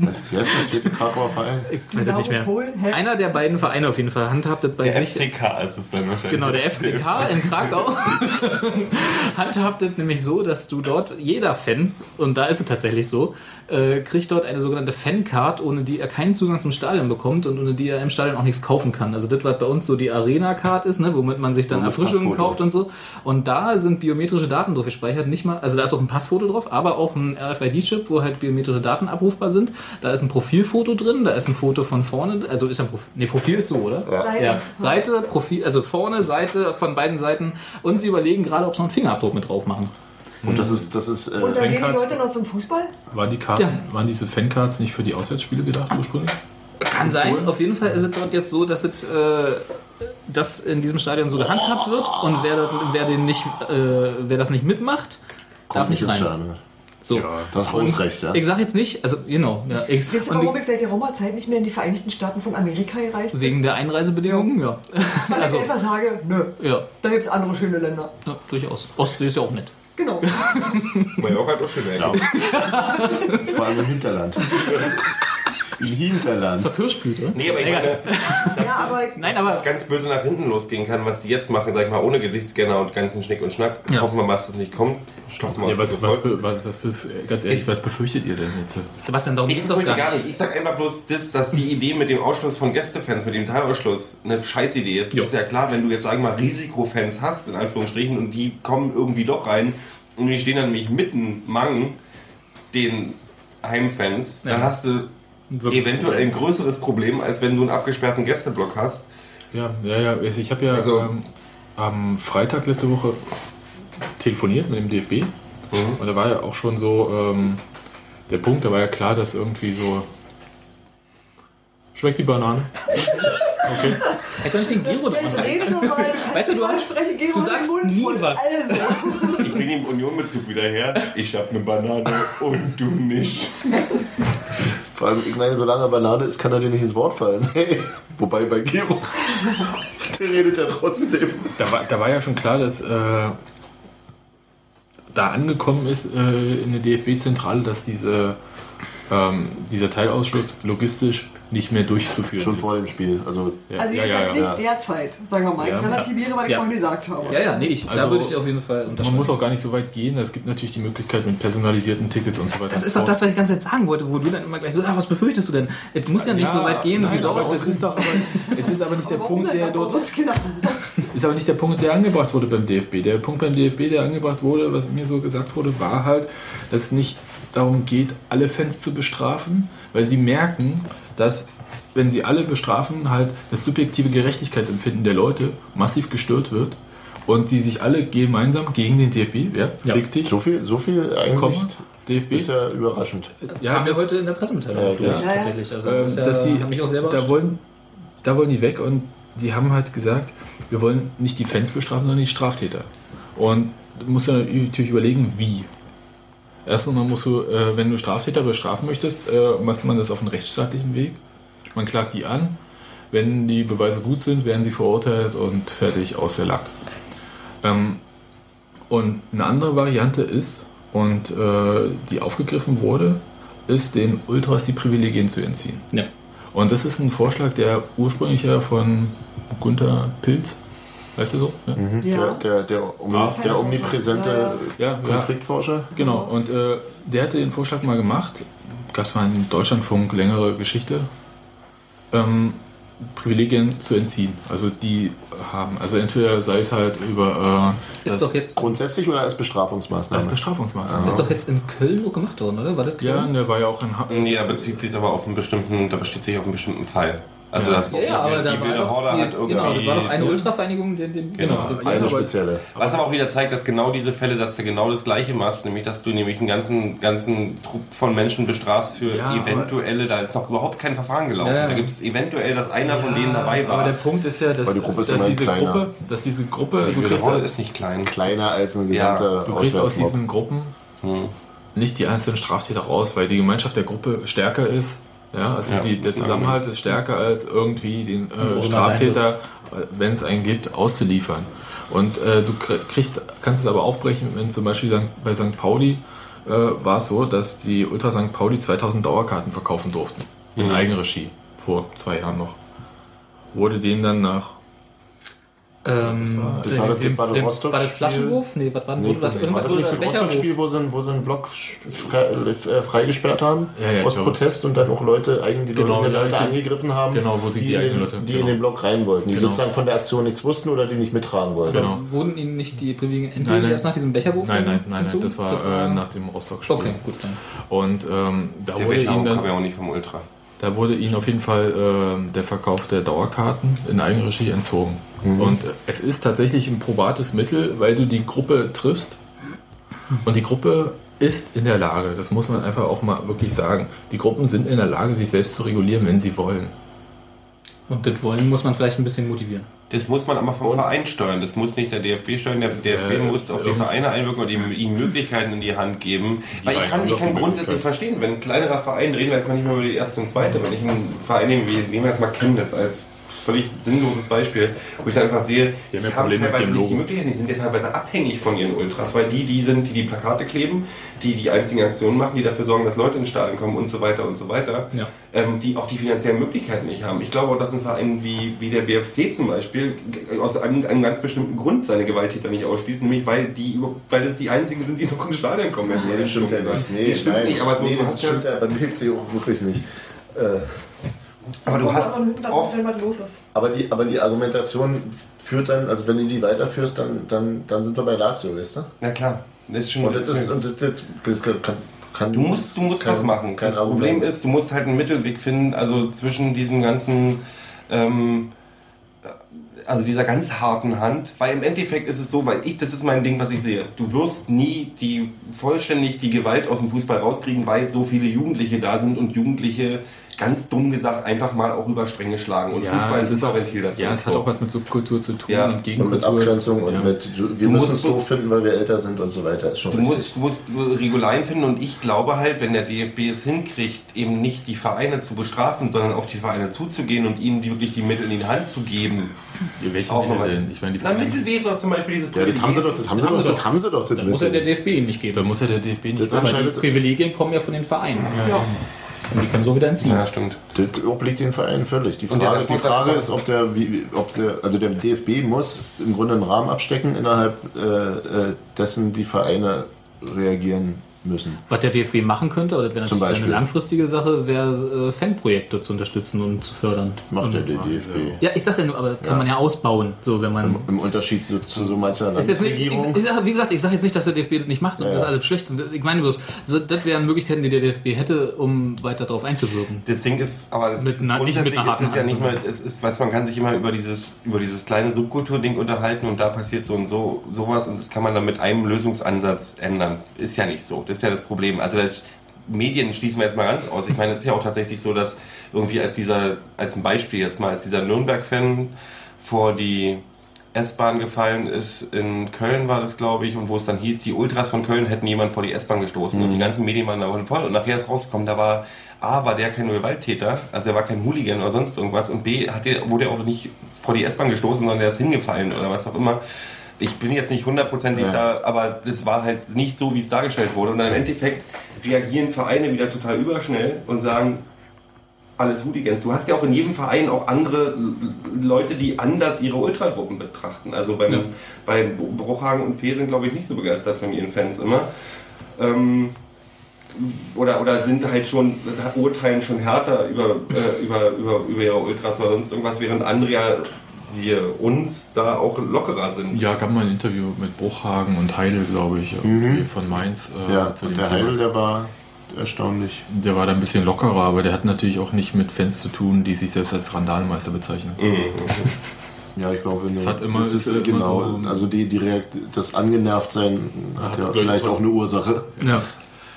Wie heißt der zweite Krakauer Verein? ich weiß es nicht mehr. Einer der beiden Vereine auf jeden Fall handhabt das bei Der sich. FCK ist es dann wahrscheinlich. Genau, der FCK in Krakau handhabt es nämlich so, dass du dort, jeder Fan, und da ist es tatsächlich so, äh, kriegt dort eine sogenannte Fancard, ohne die er keinen Zugang zum Stadion bekommt und ohne die er im Stadion auch nichts kaufen kann. Also das, was bei uns so die Arena-Card ist, ne, womit man sich dann Erfrischungen kauft und so. Und da sind biometrische Daten drauf gespeichert. Nicht mal, also da ist auch ein Passfoto drauf, aber auch ein RFID-Chip, wo halt biometrische Daten abrufbar sind. Da ist ein Profilfoto drin, da ist ein Foto von vorne, also ist ja ein Profil, nee, Profil ist so, oder? Seite. Ja, Seite, Profil, also vorne, Seite von beiden Seiten. Und sie überlegen gerade, ob sie noch einen Fingerabdruck mit drauf machen. Und das ist, das ist, Und äh, dann gehen die. Leute noch zum Fußball? Waren die Karten, Ja. waren diese Fancards nicht für die Auswärtsspiele gedacht ursprünglich? Kann sein. Auf jeden Fall ist es dort jetzt so, dass es äh, dass in diesem Stadion so gehandhabt wird und wer, das- wer den nicht, äh, wer das nicht mitmacht, darf kommt nicht ins rein. Stadion. So. Das ist Und Hausrecht, ja. Ich sag jetzt nicht, also genau, ja, ich, Wisst ihr, und warum ich seit der Roma-Zeit nicht mehr in die Vereinigten Staaten von Amerika gereist bin? wegen der Einreisebedingungen, ja. Weil Also, ich einfach sage, nö, ja, da gibt es andere schöne Länder. ja, durchaus. Ostsee ist ja auch nett. Genau. Mallorca hat auch schön Ja. Vor allem im Hinterland. Im Hinterland. Zur Kirschblüte. Nee, aber ich meine, ja, aber Nein, dass aber es ganz böse nach hinten losgehen kann, was die jetzt machen, sag ich mal, ohne Gesichtsscanner und ganzen Schnick und Schnack. Ja. Hoffen wir mal, dass das nicht kommt. Stoffen wir Ja, uns was, das was, was, was, ganz ehrlich, Ist- was befürchtet ihr denn jetzt? Sebastian, darum Ich geht's auch befürchte gar gar nicht. nicht. Ich sag einfach bloß, das, dass die Idee mit dem Ausschluss von Gästefans, mit dem Teilausschluss, eine Scheißidee ist. Jo. Ist ja klar, wenn du jetzt, sagen wir mal, Risikofans hast, in Anführungsstrichen, und die kommen irgendwie doch rein und die stehen dann nämlich mitten Mang den Heimfans, dann Ja. hast du Wirklich. eventuell ein größeres Problem, als wenn du einen abgesperrten Gästeblock hast. Ja, ja, ja. Ich habe ja Also- ähm, am Freitag letzte Woche telefoniert mit dem DFB. Und da war ja auch schon so ähm, der Punkt, da war ja klar, dass irgendwie so. Schmeckt die Banane? Hätte doch nicht den Gero dran. Weißt du, du hast- du sagst nie was. Also, Ich bringe im Unionbezug wieder her. Ich hab eine Banane und du nicht. Vor allem, ich meine, solange er Banane ist, kann er dir nicht ins Wort fallen. Hey. Wobei bei Giro, der redet ja trotzdem. Da war, da war ja schon klar, dass äh, da angekommen ist äh, in der DFB-Zentrale, dass diese, ähm, dieser Teilausschluss logistisch nicht mehr durchzuführen Schon ist. vor dem Spiel. Also, Ja, also ja, ja, ja. nicht derzeit, sagen wir mal. Ich relativiere, was ich vorhin gesagt habe. Ja, ja, nee, ich, da Also, würde ich auf jeden Fall Man unterschreiben. muss auch gar nicht so weit gehen. Es gibt natürlich die Möglichkeit mit personalisierten Tickets und so weiter. Das ist doch das, was ich die ganze Zeit sagen wollte, wo du dann immer gleich so, ah, was befürchtest du denn? Es muss ja nicht so weit gehen, nein, aber es ist doch aber, es ist aber nicht der Punkt, der dort keiner. ist aber nicht der Punkt, der angebracht wurde beim DFB. Der Punkt beim DFB, der angebracht wurde, was mir so gesagt wurde, war halt, dass es nicht darum geht, alle Fans zu bestrafen, weil sie merken, dass wenn sie alle bestrafen, halt das subjektive Gerechtigkeitsempfinden der Leute massiv gestört wird und die sich alle gemeinsam gegen den DFB, ja, Ja. dich, so viel, so viel Einsicht DFB, ist ja überraschend. ja, Haben wir heute in der Pressemitteilung Ja, auch durch, ja. Tatsächlich. Also, ähm, das ja, dass sie mich auch sehr da wollen, da wollen die weg und die haben halt gesagt, wir wollen nicht die Fans bestrafen, sondern die Straftäter. Und du musst dann natürlich überlegen, wie. Erstens mal musst du, äh, wenn du Straftäter bestrafen möchtest, äh, macht man das auf einem rechtsstaatlichen Weg. Man klagt die an. Wenn die Beweise gut sind, werden sie verurteilt und fertig aus der Lack. Ähm, und eine andere Variante ist, und äh, die aufgegriffen wurde, ist den Ultras die Privilegien zu entziehen. Ja. Und das ist ein Vorschlag, der ursprünglich ja von Gunther Pilz, weißt du so? Ja, Mhm. Ja. Der, der, der, Omni, Ah. der omnipräsente ja, ja Konfliktforscher. genau. Und äh, der hatte den Vorschlag mal gemacht, gab es mal in Deutschlandfunk längere Geschichte, ähm, Privilegien zu entziehen. Also die haben, also entweder sei es halt über äh, Ist doch jetzt, Grundsätzlich oder als Bestrafungsmaßnahme? als Bestrafungsmaßnahme. ist doch jetzt in Köln auch gemacht worden, oder? War das Ja, der war ja auch in Ha- Nee, da bezieht sich aber auf einen bestimmten, da besteht sich auf einen bestimmten Fall. Also Ja. Ja, ja, aber die, da war wilde doch, Horde die, hat irgendwie. genau, das war doch eine Ultravereinigung, die, die, Genau. die, Eine aber- spezielle. Was aber auch wieder zeigt, dass genau diese Fälle, dass du genau das Gleiche machst, nämlich dass du nämlich einen ganzen, ganzen Trupp von Menschen bestrafst für Ja, aber- eventuelle, da ist noch überhaupt kein Verfahren gelaufen. Da gibt es eventuell, dass einer von denen dabei Aber der war. Punkt ist ja, dass, die Gruppe ist dass, diese, kleiner. Gruppe, dass diese Gruppe, Die du wilde kriegst, Horde da- ist nicht klein. Kleiner als ein Ja, gesamter du kriegst aus diesen Gruppen Hm. nicht die einzelnen Straftäter raus, weil die Gemeinschaft der Gruppe stärker ist. Ja, also Ja, die, der Zusammenhalt ist stärker als irgendwie den äh, Straftäter, wenn es einen gibt, auszuliefern. Und äh, du kr- kriegst, kannst es aber aufbrechen, wenn zum Beispiel bei St. Pauli äh, war es so, dass die Ultra St. Pauli 2000 Dauerkarten verkaufen durften. In Mhm. Eigenregie. Vor zwei Jahren noch. Wurde denen dann nach Ähm, Das war- den- war das- den- war das Rostock-Spiel? War das Flaschenwurf? Nee, was war Nee, wo, was, war irgendwas das das. Rostock-Spiel, wo sie, wo sie einen Block frei, äh, freigesperrt haben Ja, ja, aus. Protest und dann auch Leute, eigene Genau, Leute, Leute die- angegriffen haben, genau, wo sie die, die in eigenen den, Leute- die genau. in den Block rein wollten, die Genau. sozusagen von der Aktion nichts wussten oder die nicht mittragen wollten. Genau. Wurden Ihnen nicht die Privilegien nein. erst nach diesem Becherwurf? Nein, nein, nein, nein, das war äh, nach dem Rostock-Spiel. Okay, gut dann. Und ähm, da, Der wurde ihnen kam dann, ja auch nicht vom Ultra. Da wurde ihnen auf jeden Fall ähm, der Verkauf der Dauerkarten in Eigenregie entzogen. Und äh, es ist tatsächlich ein probates Mittel, weil du die Gruppe triffst und die Gruppe ist in der Lage, das muss man einfach auch mal wirklich sagen, die Gruppen sind in der Lage, sich selbst zu regulieren, wenn sie wollen. Und das Wollen muss man vielleicht ein bisschen motivieren. Das muss man aber vom Verein steuern. Das muss nicht der DFB steuern. Der DFB Äh, muss auf die Vereine einwirken und ihm, ihnen Möglichkeiten in die Hand geben. Weil ich kann, ich kann die grundsätzlich verstehen, wenn ein kleinerer Verein, reden wir jetzt mal nicht mehr über die erste und zweite, wenn ich einen Verein nehme, wie nehmen wir jetzt mal Chemnitz als völlig sinnloses Beispiel, wo ich dann einfach sehe, Die haben ja haben teilweise nicht die Logo. Möglichkeiten, die sind ja teilweise abhängig von ihren Ultras, weil die, die sind, die die Plakate kleben, die die einzigen Aktionen machen, die dafür sorgen, dass Leute ins Stadion kommen und so weiter und so weiter, Ja. ähm, die auch die finanziellen Möglichkeiten nicht haben. Ich glaube auch, dass ein Verein wie, wie der BFC zum Beispiel aus einem, einem ganz bestimmten Grund seine Gewalttäter nicht ausschließt, nämlich weil die über- weil es die einzigen sind, die noch ins Stadion kommen. Nee, das stimmt ja nicht. Nee, das stimmt nein. nicht, aber so nee, das stimmt ja beim BFC auch wirklich nicht. Äh, aber du hast oft wenn was los ist. aber, die, aber die Argumentation führt dann, also wenn du die weiterführst, dann, dann, dann sind wir bei Lazio, weißt du? na klar, das ist schon Und das ist, und das, das, kann, kann Du musst, du musst kein- was machen. Das Problem Argument. ist, du musst halt einen Mittelweg finden, also zwischen diesem ganzen, ähm, also dieser ganz harten Hand, weil im Endeffekt ist es so, weil ich, das ist mein Ding, was ich sehe. Du wirst nie die vollständig die Gewalt aus dem Fußball rauskriegen, weil so viele Jugendliche da sind und Jugendliche ganz dumm gesagt einfach mal auch über Stränge schlagen. Und Fußball ist ein super Ventil dafür. ja, es hat So. auch was mit Subkultur zu tun Ja. und Und mit Gegenkultur. Abgrenzung und Ja. mit, wir Du müssen musst es doof bloß- finden, weil wir älter sind und so weiter. Ist schon Du richtig. musst, du musst Regularien finden und ich glaube halt, wenn der DFB es hinkriegt, eben nicht die Vereine zu bestrafen, sondern auf die Vereine zuzugehen und ihnen die, wirklich die Mittel in die Hand zu geben. Welche Auch noch Mittel denn? Ich meine, die Na, Mittel wäre doch zum Beispiel dieses Ja, das haben sie doch, das haben sie doch, das haben sie doch, das muss ja der. DFB ihn nicht Da geben. muss ja der DFB nicht Das entscheidet- Die Privilegien kommen ja von den Vereinen. Ja. Und die können so wieder entziehen. Ja, stimmt. Das obliegt den Vereinen völlig. Die der Frage, Rest die Frage kommen. ist, ob der, wie, wie- ob der, also der DFB muss im Grunde einen Rahmen abstecken, innerhalb äh, äh, dessen die Vereine reagieren müssen. Was der DFB machen könnte, das wäre Zum natürlich Beispiel. eine langfristige Sache, wäre äh, Fanprojekte zu unterstützen und zu fördern. Macht ja der DFB. Ja, ich sage ja nur, aber kann man ja ausbauen, so wenn man. Im Unterschied zu, zu so mancher Ist jetzt nicht, ich, Landesregierung. wie gesagt, ich sage jetzt nicht, dass der DFB das nicht macht und Ja, das ist ja. alles schlecht. Ich meine bloß, das wären Möglichkeiten, die der DFB hätte, um weiter darauf einzuwirken. Das Ding ist, aber das, Mit das einer- nicht mit ist es ja nicht mal, es ist, weiß man kann sich immer über dieses, über dieses kleine Subkulturding unterhalten und da passiert so und so sowas und das kann man dann mit einem Lösungsansatz ändern. Ist ja nicht so. Das ist ja das Problem. Also das, Medien schließen wir jetzt mal ganz aus. Ich meine, es ist ja auch tatsächlich so, dass irgendwie als dieser, als ein Beispiel jetzt mal, als dieser Nürnberg-Fan vor die S-Bahn gefallen ist, in Köln war das, glaube ich, und wo es dann hieß, die Ultras von Köln hätten jemand vor die S-Bahn gestoßen und die ganzen Medien waren da voll und nachher ist rausgekommen, da war A, war der kein Gewalttäter, also er war kein Hooligan oder sonst irgendwas und B, hat der, wurde er auch nicht vor die S-Bahn gestoßen, sondern der ist hingefallen oder was auch immer. Ich bin jetzt nicht hundertprozentig Ja. da, aber es war halt nicht so, wie es dargestellt wurde. Und dann im Endeffekt reagieren Vereine wieder total überschnell und sagen, alles Hooligans. Du hast ja auch in jedem Verein auch andere Leute, die anders ihre Ultragruppen betrachten. Also beim, Ja. bei Bruchhagen und Fee sind, glaube ich, nicht so begeistert von ihren Fans immer. Ähm, oder, oder sind halt schon, urteilen schon härter über, äh, über, über, über ihre Ultras oder sonst irgendwas, während andere ja, siehe uns, da auch lockerer sind. Ja, gab mal ein Interview mit Bruchhagen und Heidel, glaube ich, irgendwie von Mainz. Äh, Ja, zu und dem der Thema. Heidel, der war erstaunlich. Der war da ein bisschen lockerer, aber der hat natürlich auch nicht mit Fans zu tun, die sich selbst als Randalmeister bezeichnen. Ja, ich glaube, Es hat immer- das ist, ist immer genau. so- also die, die Reakt das Angenervtsein hat Hat ja vielleicht auch eine Ursache Ja.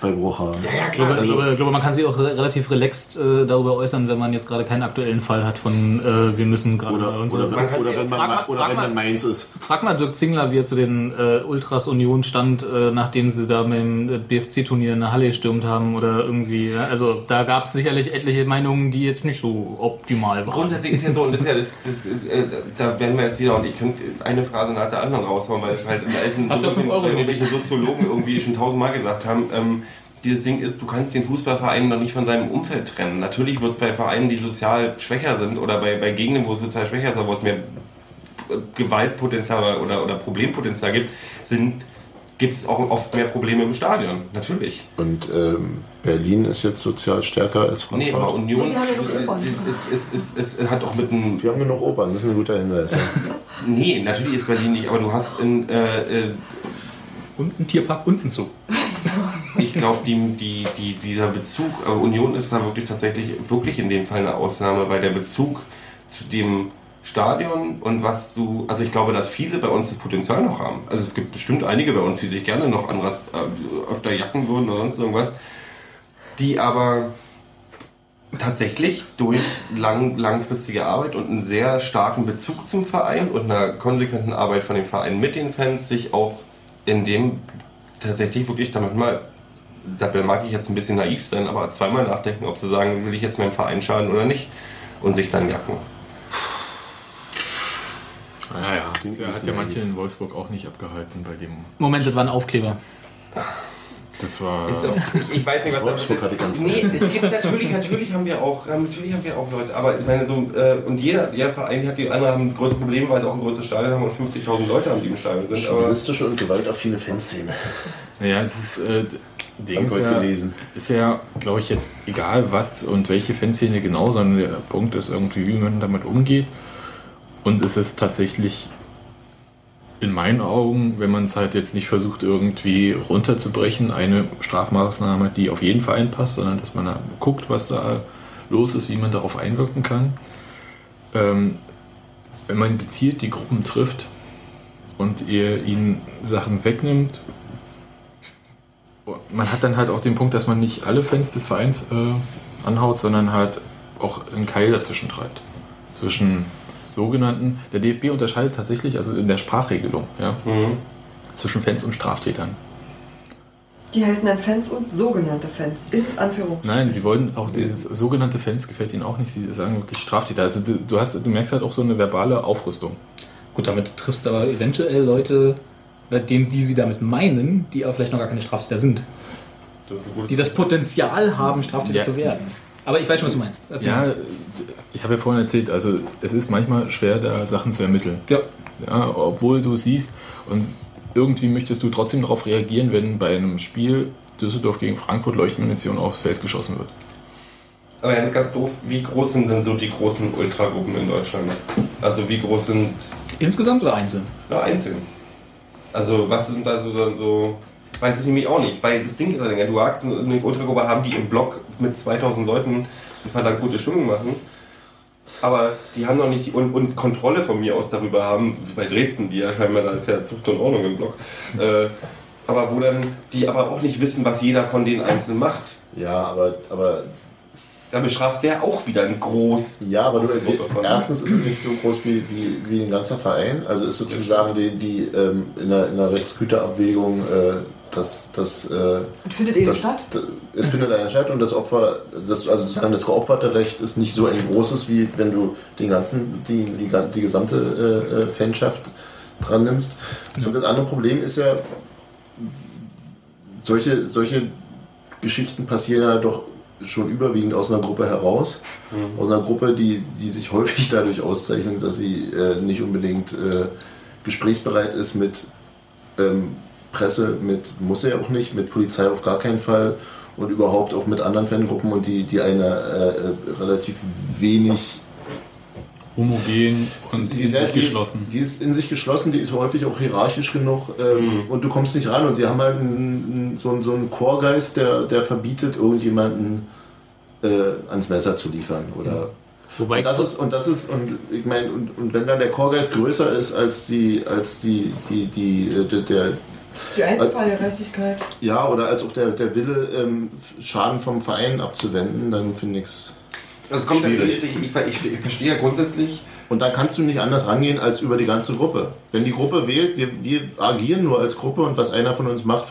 Bei Bruchhagen. Ich glaube, ich glaube, ich glaube, man kann sich auch re- relativ relaxed äh, darüber äußern, wenn man jetzt gerade keinen aktuellen Fall hat von äh, wir müssen gerade Oder, mal unsere. oder, man kann- oder wenn man, frag mal- Ma- oder wenn mal- man Mainz ist. Frag mal Dirk Zingler, wie er zu den äh, Ultras Union stand, äh, nachdem sie da mit dem äh, BFC-Turnier eine Halle gestürmt haben oder irgendwie. Ja? Also da gab es sicherlich etliche Meinungen, die jetzt nicht so optimal waren. Grundsätzlich ist ja so, und das ist ja das, das, äh, da werden wir jetzt wieder, und ich könnte eine Phrase nach der anderen raushauen, weil es halt im alten Hast ja Euro irgendwelche Soziologen irgendwie schon tausendmal gesagt haben, ähm, dieses Ding ist, du kannst den Fußballverein noch nicht von seinem Umfeld trennen. Natürlich wird es bei Vereinen, die sozial schwächer sind, oder bei, bei Gegenden, wo es sozial schwächer ist, aber wo es mehr Gewaltpotenzial oder, oder Problempotenzial gibt, sind gibt es auch oft mehr Probleme im Stadion, natürlich. Und ähm, Berlin ist jetzt sozial stärker als Frankfurt. Nee, aber Union Die haben ja noch Opern. ist, ist, ist, ist, ist, hat auch mit einem. Wir haben nur noch Opern, das ist ein guter Hinweis. Ja. Nee, natürlich ist Berlin nicht, aber du hast in. Äh, äh, Und ein Tierpark und ein Zoo. ich glaube, die, die, die, dieser Bezug, äh, Union ist da wirklich tatsächlich, wirklich in dem Fall eine Ausnahme, weil der Bezug zu dem Stadion und was du, also ich glaube, dass viele bei uns das Potenzial noch haben. Also es gibt bestimmt einige bei uns, die sich gerne noch anderes, äh, öfter jacken würden oder sonst irgendwas, die aber tatsächlich durch lang, langfristige Arbeit und einen sehr starken Bezug zum Verein und einer konsequenten Arbeit von dem Verein mit den Fans sich auch in dem tatsächlich wirklich damit mal, dabei mag ich jetzt ein bisschen naiv sein, aber zweimal nachdenken, ob sie sagen, will ich jetzt meinem Verein schaden oder nicht und sich dann jacken. Naja, Klingt der hat ja manche in Wolfsburg auch nicht abgehalten bei dem. Moment, das war ein Aufkleber. Das war. Ist auch, ich, ich weiß nicht, was Wolfsburg hat die ganz Nee, es gibt natürlich, natürlich haben wir auch, natürlich haben wir auch Leute, aber ich meine so, äh, und jeder, jeder Verein hat die anderen haben größere Probleme, weil sie auch ein größeres Stadion haben und 50.000 Leute haben, die im Stadion sind. Aber Chauvinistische und gewaltaffine Fanszene. Naja, das ist. Äh, Ding ist ja, gelesen. ist ja, glaube ich, jetzt egal was und welche Fanszene genau, sondern der Punkt ist irgendwie, wie man damit umgeht. Und es ist tatsächlich in meinen Augen, wenn man es halt jetzt nicht versucht, irgendwie runterzubrechen, eine Strafmaßnahme, die auf jeden Verein passt, sondern dass man da guckt, was da los ist, wie man darauf einwirken kann. Ähm, wenn man gezielt die Gruppen trifft und ihr ihnen Sachen wegnimmt, man hat dann halt auch den Punkt, dass man nicht alle Fans des Vereins äh, anhaut, sondern halt auch einen Keil dazwischen treibt. Zwischen sogenannten, der DFB unterscheidet tatsächlich, also in der Sprachregelung, ja, Mhm. zwischen Fans und Straftätern. Die heißen dann Fans und sogenannte Fans, in Anführung. Nein, sie wollen auch dieses sogenannte Fans gefällt ihnen auch nicht, sie sagen wirklich Straftäter. Also du, du, hast, du merkst halt auch so eine verbale Aufrüstung. Gut, damit triffst du aber eventuell Leute, denen, die sie damit meinen, die aber vielleicht noch gar keine Straftäter sind. Das Die das Potenzial haben, Straftäter Ja. zu werden. Aber ich weiß schon, was du meinst. Erzähl Ja, mal. ich habe ja vorhin erzählt, also es ist manchmal schwer, da Sachen zu ermitteln. ja. Ja, obwohl du siehst und irgendwie möchtest du trotzdem darauf reagieren, wenn bei einem Spiel Düsseldorf gegen Frankfurt Leuchtmunition aufs Feld geschossen wird. Aber ganz, ganz doof, wie groß sind denn so die großen Ultragruppen in Deutschland? Also wie groß sind Insgesamt oder einzeln? na, einzeln? Also was sind da so dann so... Weiß ich nämlich auch nicht, weil das Ding ist ja, du sagst, eine Ultragruppe haben, die im Block mit 2000 Leuten eine verdammt gute Stimmung machen. Aber die haben noch nicht und, und Kontrolle von mir aus darüber haben, bei Dresden, die ja scheinbar, da ist ja Zucht und Ordnung im Block. Äh, aber wo dann die aber auch nicht wissen, was jeder von den einzeln macht. Ja, aber, aber Da bestrafst der auch wieder ein groß. Ja, aber du, große von. erstens ist es nicht so groß wie, wie, wie ein ganzer Verein. Also ist sozusagen die, die ähm, in, der, in der Rechtsgüterabwägung, äh, das, das, äh, findet das, statt? es findet eine statt und das Opfer, das, also sozusagen das geopferte Recht ist nicht so ein großes, wie wenn du den ganzen, die, die, die gesamte äh, äh, Fanschaft dran nimmst. Und das andere Problem ist ja, solche, solche Geschichten passieren ja doch schon überwiegend aus einer Gruppe heraus. Aus einer Gruppe, die, die sich häufig dadurch auszeichnet, dass sie äh, nicht unbedingt äh, gesprächsbereit ist mit ähm, Presse, mit, muss er auch nicht, mit Polizei auf gar keinen Fall und überhaupt auch mit anderen Fangruppen und die, die eine äh, äh, relativ wenig Homogen und die, sehr- geschlossen. Die, die ist in sich geschlossen, die ist häufig auch hierarchisch genug ähm, und du kommst nicht ran. Und sie haben halt einen, so, einen- so einen Chorgeist, der, der verbietet, irgendjemanden äh, ans Messer zu liefern. Oder Wobei, und das ist, und das ist, und ich meine, und, und wenn dann der Chorgeist größer ist als die, als die, die, die, äh, der, der Die Einzelfallgerechtigkeit. ja, oder als auch der, der Wille, ähm, Schaden vom Verein abzuwenden, dann finde ich es. Das kommt ja, Schwierig. ich, ich, ich, ich verstehe ja grundsätzlich, Und dann kannst du nicht anders rangehen als über die ganze Gruppe. Wenn die Gruppe wählt, wir, wir agieren nur als Gruppe und was einer von uns macht,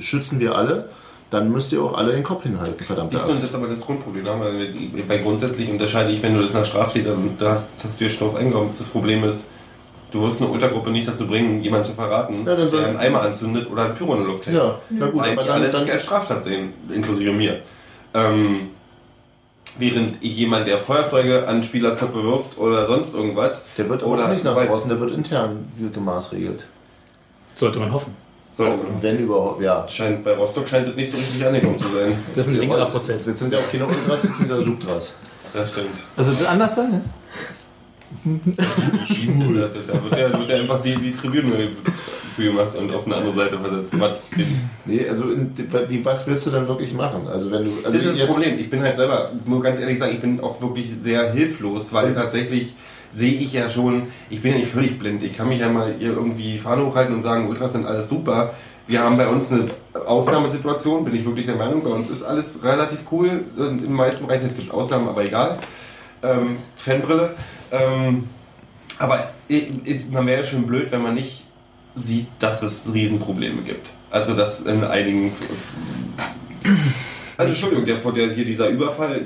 schützen wir alle, dann müsst ihr auch alle den Kopf hinhalten, und das ist aber das Grundproblem. ne? Weil Bei grundsätzlich unterscheide ich, wenn du das nach da hast, hast du dir schon drauf eingegangen. Das Problem ist, du wirst eine Ultragruppe nicht dazu bringen, jemanden zu verraten, Ja, dann der einen Eimer anzündet oder ein Pyro in der Luft hält. Ja, na gut, Weil aber die dann, alle dann als Straftat sehen, inklusive mir. Ähm, während ich jemand, der Feuerzeuge an Spielerköpfe wirft oder sonst irgendwas. Der wird aber oder auch nicht nach draußen, der wird intern gemaßregelt. Sollte man hoffen. Sollte man. Wenn überhaupt, ja. Scheint, bei Rostock scheint das nicht so richtig angekommen zu sein. Das ist ein längerer Prozess. Jetzt sind ja auch keine Ultras, jetzt sind ja Subtras. Das stimmt. Also das anders dann? Ne? da, da wird ja, wird ja einfach die, die Tribüne zugemacht und auf eine andere Seite versetzt. Was- Nee, also in, wie, was willst du dann wirklich machen? Also wenn du. Also Das ist das Problem. Ich bin halt selber, muss ganz ehrlich sagen, ich bin auch wirklich sehr hilflos, weil tatsächlich sehe ich ja schon, ich bin ja nicht völlig blind. Ich kann mich ja mal hier irgendwie Fahne hochhalten und sagen, Ultras sind alles super. Wir haben bei uns eine Ausnahmesituation, bin ich wirklich der Meinung. Bei uns ist alles relativ cool. Und in den meisten Bereichen, es gibt Ausnahmen, aber egal. Ähm, Fanbrille. Ähm, aber man wäre schon blöd, wenn man nicht sieht, dass es Riesenprobleme gibt. Also dass in einigen also Entschuldigung, der, von der hier dieser Überfall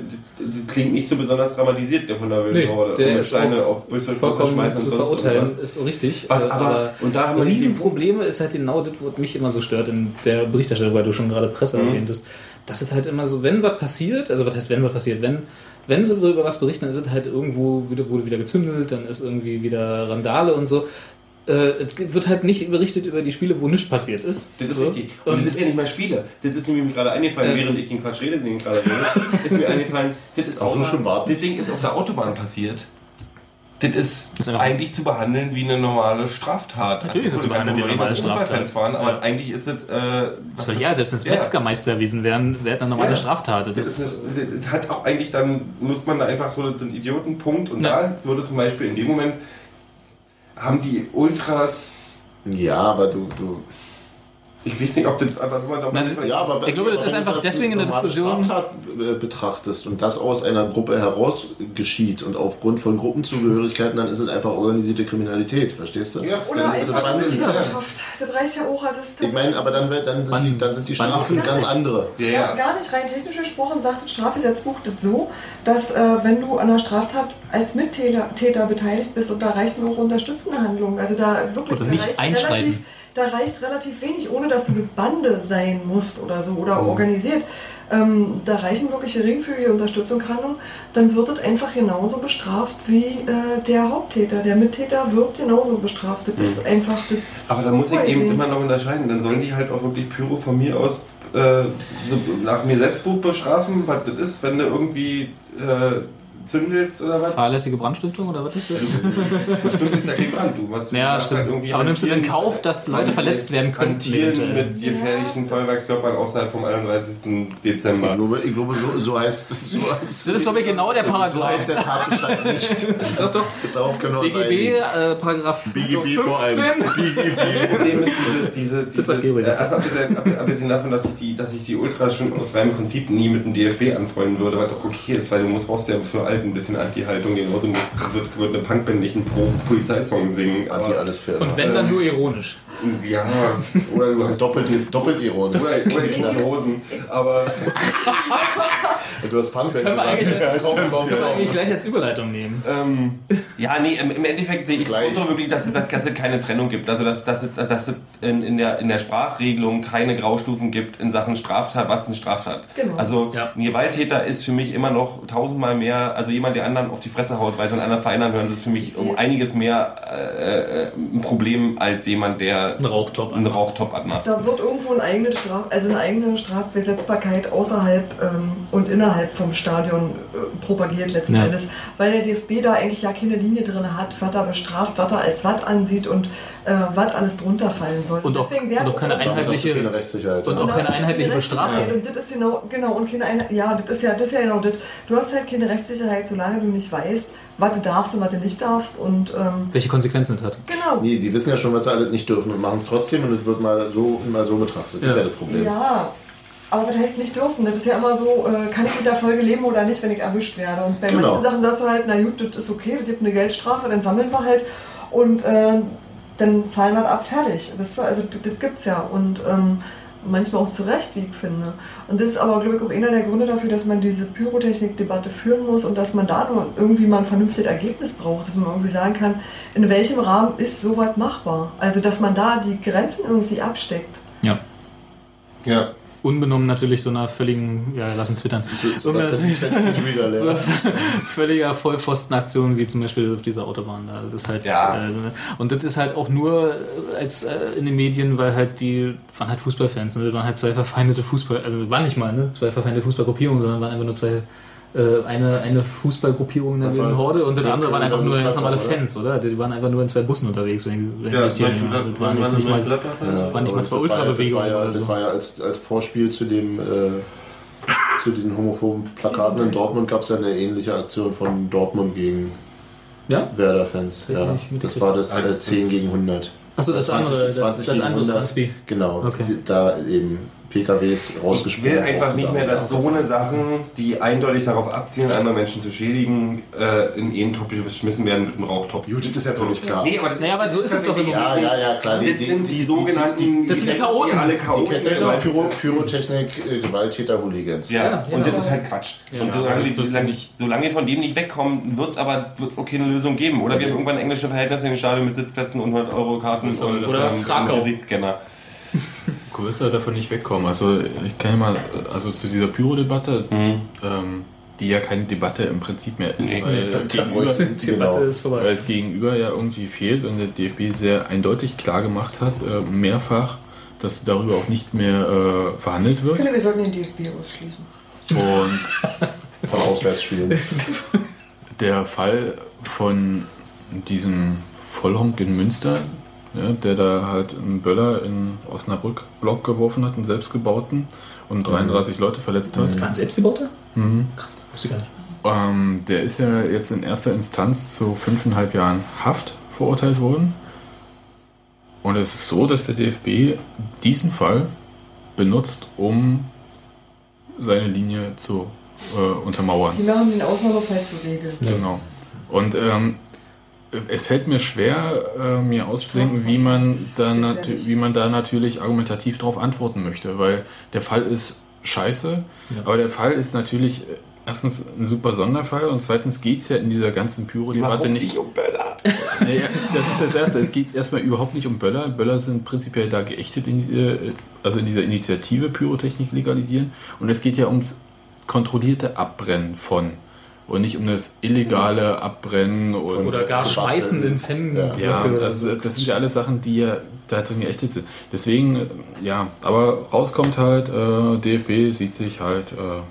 klingt nicht so besonders dramatisiert, der von der wilden Nee, Horde. der ist Steine auf Brüssel schmeißen und zu sonst verurteilen, irgendwas. ist so richtig. Was Äh, aber- und da haben Riesenprobleme ist halt genau das, was mich immer so stört in der Berichterstattung, weil du schon gerade Presse Mhm. erwähntest. Das ist halt immer so, wenn was passiert, also was heißt, wenn was passiert, wenn, wenn sie über was berichten, dann ist es halt irgendwo wieder, wurde wieder gezündelt, dann ist irgendwie wieder Randale und so. Äh, es wird halt nicht berichtet über die Spiele, wo nichts passiert ist. Das ist so. richtig. Und, Und, das ist ja nicht mal Spiele. Das ist nämlich mir gerade eingefallen, Äh. während ich den Quatsch rede, den ich gerade rede, ist mir eingefallen, das ist auch Also schon warten. das Ding ist auf der Autobahn passiert. Das ist, ist einfach- eigentlich zu behandeln wie eine normale Straftat. Natürlich ist es zu behandeln wie eine normale Fußballfans Straftat. waren, aber Ja. eigentlich ist es. Äh, das ja, selbst wenn es Ja. Metzgermeister gewesen wären, wäre das eine normale Ja. Straftat. Das, Das ist eine, das hat auch eigentlich dann, muss man da einfach so, das sind Idioten, Punkt. Und Ja. da würde zum Beispiel in dem Moment, haben die Ultras, ja, aber du. du ich weiß nicht, ob das, aber so, Na, das ja, aber Ich glaube, das ist wenn einfach du das deswegen in der als Diskussion- Straftat äh, betrachtest und das aus einer Gruppe heraus geschieht und aufgrund von Gruppenzugehörigkeiten, dann ist es einfach organisierte Kriminalität, verstehst du? Ja, Oder einfach. Mitgliedschaft. Das reicht ja auch. Also Ich meine, aber dann, dann, sind die, dann sind die Strafen ganz andere. ja, Ja, gar nicht rein technisch gesprochen sagt das Strafgesetzbuch das so, dass äh, wenn du an einer Straftat als Mittäter Täter beteiligt bist und da reichen auch unterstützende Handlungen. Also da wirklich Oder da nicht reicht einschreiten. relativ, da reicht relativ wenig, ohne dass du eine Bande sein musst oder so oder organisiert. Ähm, da reichen wirklich geringfügige Unterstützungshandlungen, dann wird es einfach genauso bestraft wie äh, der Haupttäter. Der Mittäter wird genauso bestraft. Das ist einfach. Das Aber da muss ich eben immer noch unterscheiden. Dann sollen die halt auch wirklich Pyro von mir aus äh, so nach dem Gesetzbuch bestrafen, was das ist, wenn du irgendwie äh, zündelst oder was. fahrlässige Brandstiftung oder was ist das? Bestimmt ist ja kein Brand, du. Was, Ja, du stimmt. irgendwie Aber nimmst du in Kauf, dass Leute verletzt werden könnten Hantieren mit gefährlichen Feuerwerkskörpern außerhalb vom 31. Ich Dezember. glaube, ich glaube so, so heißt es. So, Das ist, glaube ich, genau der so Paragraph. heißt der Tatbestand nicht. Doch, doch. Darauf können wir uns BGB, einigen. äh, Paragraph BGB vor allem. BGB. Problem ist diese, diese, diese äh, also abgesehen, ab- abgesehen davon, dass ich, die, dass ich die Ultras schon aus reinem Prinzip nie mit dem DFB anfreunden würde, was auch okay ist, weil du musst brauchst ja für Alt ein bisschen Anti-Haltung, genauso musst, wird, wird eine Punkband nicht einen Pro-Polizeisong singen. Anti Aber, alles fair. Und wenn, dann nur ironisch. ja, oder du hast Doppelt, doppelt ironisch. oder, oder die schnappen Hosen. Aber Du hast Punkband Können wir eigentlich komm, Können wir eigentlich gleich als Überleitung nehmen. ähm, ja, nee, im, im Endeffekt sehe ich auch wirklich, dass es, dass es keine Trennung gibt. Also dass, dass, es, dass es in, in, der, in der Sprachregelung keine Graustufen gibt in Sachen Straftat, was ist eine Straftat. Genau. Also Ja. ein Gewalttäter ist für mich immer noch tausendmal mehr, also jemand, der anderen auf die Fresse haut, weil sie an anderen Vereinen hören, ist für mich um einiges mehr äh, äh, ein Problem als jemand, der Ein Rauchtop. einen Rauchtop anmacht. Da wird irgendwo eine eigene Straf, also eine eigene Strafbesetzbarkeit außerhalb ähm, und innerhalb vom Stadion äh, propagiert letzten Ja. Endes, weil der DFB da eigentlich ja keine Linie drin hat, was er bestraft, was er als was ansieht und äh, was alles drunter fallen soll. Und auch- Deswegen werden und auch keine du Einheitliche- keine Rechtssicherheit. und auch keine einheitliche. Bestrafung. Und das ist genau, genau, und keine Einheit, ja, das ist ja, das ist ja genau das. Du hast halt keine Rechtssicherheit, solange du nicht weißt, was du darfst und was du nicht darfst und ähm, Welche Konsequenzen es hat. genau. Nee, sie wissen ja schon, was sie alles nicht dürfen und machen es trotzdem und es wird mal so und mal so betrachtet. Das ist Ja. ja das Problem. Ja, aber das heißt nicht dürfen. Das ist ja immer so, äh, kann ich mit der Folge leben oder nicht, wenn ich erwischt werde. Und bei Genau. manchen Sachen sagst du halt, na gut, das ist okay, das gibt eine Geldstrafe, dann sammeln wir halt und äh, dann zahlen wir das ab, fertig. Weißt du? Also das, das gibt's ja. Und ähm, manchmal auch zu Recht, wie ich finde. Und das ist aber, glaube ich, auch einer der Gründe dafür, dass man diese Pyrotechnik-Debatte führen muss und dass man da nur irgendwie mal ein vernünftiges Ergebnis braucht, dass man irgendwie sagen kann, in welchem Rahmen ist sowas machbar. Also, dass man da die Grenzen irgendwie absteckt. Ja. Ja. Unbenommen natürlich so einer völligen, ja, lassen twittern, So, so so völliger Vollpfostenaktion, wie zum Beispiel auf dieser Autobahn da. Das ist halt, Ja. äh, und das ist halt auch nur äh, als äh, in den Medien, weil halt die waren halt Fußballfans, ne? Das waren halt zwei verfeindete Fußball, also waren nicht mal, ne? Zwei verfeindete Fußballgruppierungen, sondern waren einfach nur zwei eine, eine Fußballgruppierung in der Das Horde und das andere waren einfach nur ganz normale? Fans, oder? Die waren einfach nur in zwei Bussen unterwegs, wenn, wenn Ja, ich das waren jetzt nicht mal, Ja, waren nicht mal zwei das war ja- Ultrabewegungen Das war ja, oder das so. war ja als, als Vorspiel zu dem äh, zu diesen homophoben Plakaten in Dortmund gab es ja eine ähnliche Aktion von Dortmund gegen Ja? Werder-Fans. Ja, das war das äh, 10 gegen 100. Achso, das 20 andere, das, 20 das gegen andere 100. Transpi. Genau, Okay. da eben PKWs Ich rausgesprungen. will einfach nicht mehr, dass so eine Sachen, die eindeutig darauf abzielen, andere Menschen zu schädigen, äh, in einen Topf geschmissen werden mit einem Rauchtopf. Das ist ja völlig klar. Nee, aber, Naja, aber so ist es doch im Ja, ja, ja, klar. Das sind die sogenannten das sind die Chaoten. Die alle Die Chaoten. Kette ist Pyro, Pyrotechnik, äh, Gewalttäter, Hooligans. Ja, Ja, und genau. das ist halt Quatsch. Ja, und solange, die, solange, ich, solange wir von dem nicht wegkommen, wird es aber wird's auch keine Lösung geben. Oder wir haben irgendwann englische Verhältnisse in den Stadion mit Sitzplätzen und 100 Euro Karten Das ist und, aber Oder und, Krakau. und Gesichtsscanner. größer davon nicht wegkommen. Also ich kann ja mal, also zu dieser Pyro-Debatte, ähm, die ja keine Debatte im Prinzip mehr ist, Nee, weil, das Gegenüber, ruhig- Die Debatte Genau. ist vorbei. weil es Gegenüber ja irgendwie fehlt und der DFB sehr eindeutig klar gemacht hat, äh, mehrfach, dass darüber auch nicht mehr äh, verhandelt Ich wird. finde, wir sollten den DFB ausschließen. Und Von Auswärtsspielen. der Fall von diesem Vollhonk in Münster, ja, der da halt einen Böller in Osnabrück-Block geworfen hat, einen selbstgebauten, und 33 Leute verletzt hat. War ein selbstgebauter? Mhm. Krass, wusste ich gar nicht. Ähm, der ist ja jetzt in erster Instanz zu fünfeinhalb Jahren Haft verurteilt worden. Und es ist so, dass der DFB diesen Fall benutzt, um seine Linie zu äh, untermauern. Die machen den Ausnahmefall zur Regel. Genau. Und ähm, es fällt mir schwer, äh, mir auszudenken, wie man, da wie man da natürlich argumentativ darauf antworten möchte, weil der Fall ist scheiße, aber der Fall ist natürlich äh, erstens ein super Sonderfall und zweitens geht es ja in dieser ganzen Pyro-Debatte nicht. um Böller? Nee, das ist das Erste. Es geht erstmal überhaupt nicht um Böller. Böller sind prinzipiell da geächtet, in, äh, also in dieser Initiative Pyrotechnik legalisieren. Und es geht ja ums kontrollierte Abbrennen von und nicht um das illegale Abbrennen und Oder gar schmeißen in Fan. Ja. ja, also das sind ja alles Sachen, die ja da drin geächtet sind. Deswegen, ja, aber rauskommt halt, äh, DFB sieht sich halt äh,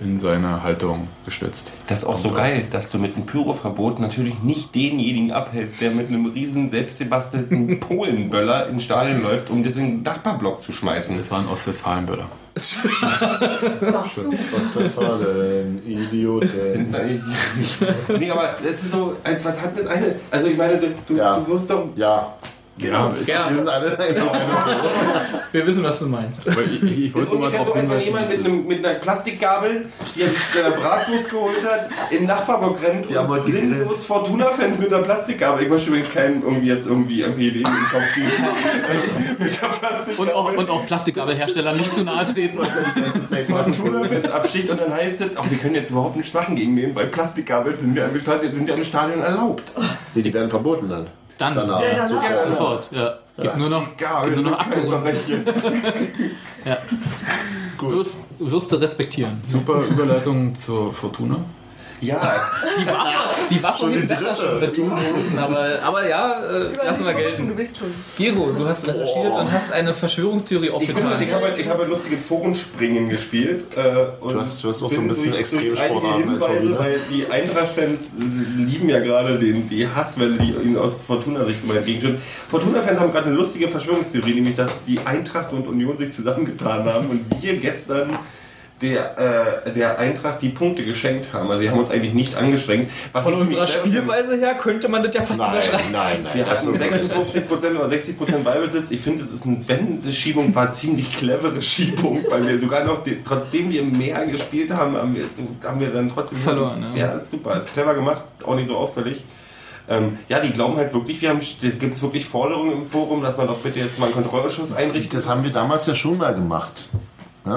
in seiner Haltung gestützt. Das ist auch so geil, dass du mit einem Pyroverbot natürlich nicht denjenigen abhältst, der mit einem riesen selbstgebastelten Polenböller ins Stadion läuft, um das in den Nachbarblock zu schmeißen. Das war ein Ostwestfalen-Böller. Sagst du? Ostwestfalen, Idioten. nee, aber das ist so, als was hat das eine? Also ich meine, du, du, Ja. du wirst doch. Ja, Ja, ist, Ja, wir sind alle wir wissen, was du meinst. aber ich, ich, ich wollte mal drauf hinweisen. jemand mit, einem, mit einer Plastikgabel, die er seiner Bratwurst geholt hat, in den Nachbarblock rennt Die haben und sinnlos Fortuna-Fans mit einer Plastikgabel. Ich möchte übrigens keinen irgendwie jetzt irgendwie irgendwie im Kopf mit. Und auch, und auch Plastikgabelhersteller nicht zu nahe treten. Fortuna-Fans absticht und dann heißt es, auch wir können jetzt überhaupt nichts machen gegen den, weil Plastikgabel sind ja im Stadion, sind ja im Stadion erlaubt. Nee, die werden verboten dann. Dann, Danach. Ja, danach. Sofort. sofort. Ja. Gibt nur noch, Gabel gibt nur noch. Verbrechen. Ja. Du respektieren. Super Überleitung zur Fortuna. Ja, Die Waffe, die Waffe Schon die dritte. schon betonen müssen, aber, aber ja, äh, lassen wir gelten. Du bist schon. Gero, du hast recherchiert und hast eine Verschwörungstheorie ich, bin, aufgetan. ich habe halt, ich habe lustiges Forenspringen gespielt. Äh, und Du hast- du hast auch so ein bisschen einige Sportarten als Hobby, ne? Weil die Eintracht-Fans lieben ja gerade den, die Hasswelle, die ihnen aus Fortuna-Sicht immer entgegensteht. Fortuna-Fans haben gerade eine lustige Verschwörungstheorie, nämlich dass die Eintracht und Union sich zusammengetan haben und wir gestern der, äh, der Eintracht die Punkte geschenkt haben. Also sie haben uns eigentlich nicht angestrengt. Was Von unserer. Spielweise her könnte man das ja fast Nein, unterschreiben. nein, nein. Wir hatten wird- 56% oder 60% Ballbesitz. Ich finde, es ist eine Wendeschiebung, war ziemlich clevere Schiebung, weil wir sogar noch, die, trotzdem wir mehr gespielt haben, haben wir, so, haben wir dann trotzdem Verloren, Ja, ja. ist super, ist clever gemacht, auch nicht so auffällig. Ähm, ja, die glauben halt wirklich, wir haben, gibt es wirklich Forderungen im Forum, dass man doch bitte jetzt mal einen Kontrollausschuss einrichtet. Das haben wir damals ja schon mal gemacht.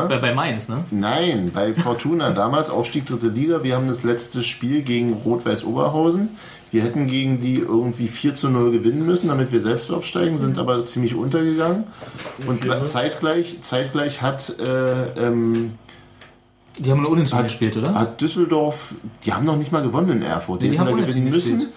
Bei, bei Mainz, ne? Nein, bei Fortuna damals Aufstieg dritte Liga. Wir haben das letzte Spiel gegen Rot-Weiß Oberhausen. Wir hätten gegen die irgendwie 4 zu 0 gewinnen müssen, damit wir selbst aufsteigen, sind aber ziemlich untergegangen. Und zeitgleich, zeitgleich hat, äh, ähm, Die haben nur unentschieden Hat- gespielt, oder? hat Düsseldorf, die haben noch nicht mal gewonnen in Erfurt. Die, Nee, die hätten da haben gewinnen müssen.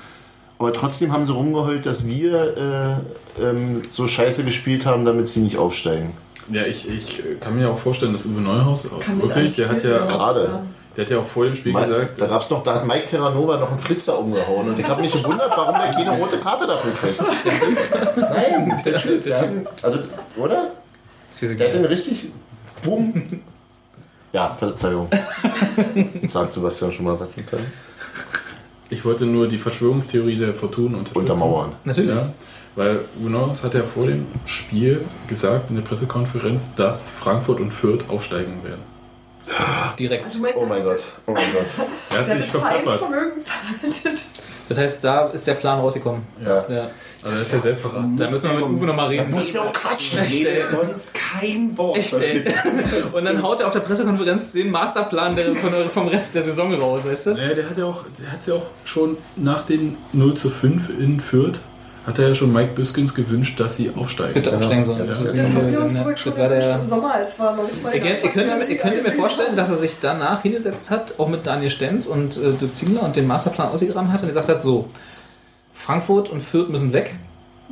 Aber trotzdem haben sie rumgeheult, dass wir äh, ähm, so scheiße gespielt haben, damit sie nicht aufsteigen. Ja, ich, ich kann mir auch vorstellen, dass Uwe Neuhaus auch Kann wirklich, der hat ja, Gerade. Der hat ja auch vor dem Spiel Mike, gesagt, da gab's noch, da hat Mike Terranova noch einen Flitzer umgehauen und ich habe mich gewundert, warum der keine rote Karte dafür kriegt. Nein, der Typ, der hat einen, also, oder? Der hat den richtig, bumm. Ja, Verzeihung. Jetzt sagt Sebastian schon mal was. ich wollte nur die Verschwörungstheorie der Fortuna unterstützen. Untermauern. Natürlich. Ja, weil Neuhaus hat ja vor dem Spiel gesagt in der Pressekonferenz, dass Frankfurt und Fürth aufsteigen werden. Direkt. Du meinst, Oh mein Gott, oh mein Gott. Er hat sich hat verplappert. Das heißt, da ist der Plan rausgekommen. Ja. Ja. Also er ist ja selbst verraten. Da müssen wir mit Uwe nochmal reden. Muss ja auch quatschen. Echt, ey. sonst kein Wort. Echt, ey. Und dann haut er auf der Pressekonferenz den Masterplan der, von, vom Rest der Saison raus, weißt du? Naja, der hat ja auch, der hat ja auch schon nach dem 0 zu 5 in Fürth, hat er ja schon Mike Biskins gewünscht, dass sie aufsteigen. Bitte aufsteigen sollen. Ja, Das ja. ist Das uns das schon war der. im Sommer, als war noch nicht mal Ihr, könnt, ihr, könnt, ihr könnt mir Ja, vorstellen, dass er sich danach hingesetzt hat, auch mit Daniel Stenz und äh, Dirk Ziegler und den Masterplan ausgegraben hat und gesagt hat, so, Frankfurt und Fürth müssen weg.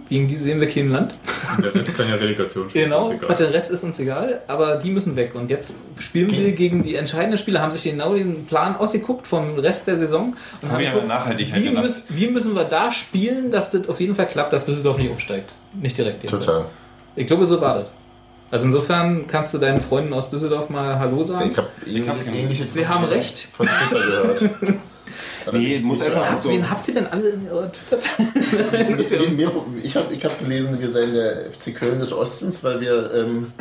Gegen die sehen wir kein Land. Der Rest kann ja Relegation spielen. Genau, der Rest ist uns egal, aber die müssen weg. Und jetzt spielen wir gegen die entscheidenden Spieler, haben sich genau den Plan ausgeguckt vom Rest der Saison und Haben an Nachhaltigkeit wie, gedacht. müssen, wie müssen wir da spielen, dass das auf jeden Fall klappt, dass Düsseldorf nicht aufsteigt. Nicht direkt. jedenfalls. Total. Ich glaube, so war das. Also insofern kannst du deinen Freunden aus Düsseldorf mal Hallo sagen. Ich habe ähnliche, ähnliches Sie haben recht. von Twitter gehört. Nee, muss nicht so einfach so. Wen habt ihr denn alle in eurer Twitter? Ich habe ich hab gelesen, wir seien der FC Köln des Ostens, weil wir ähm,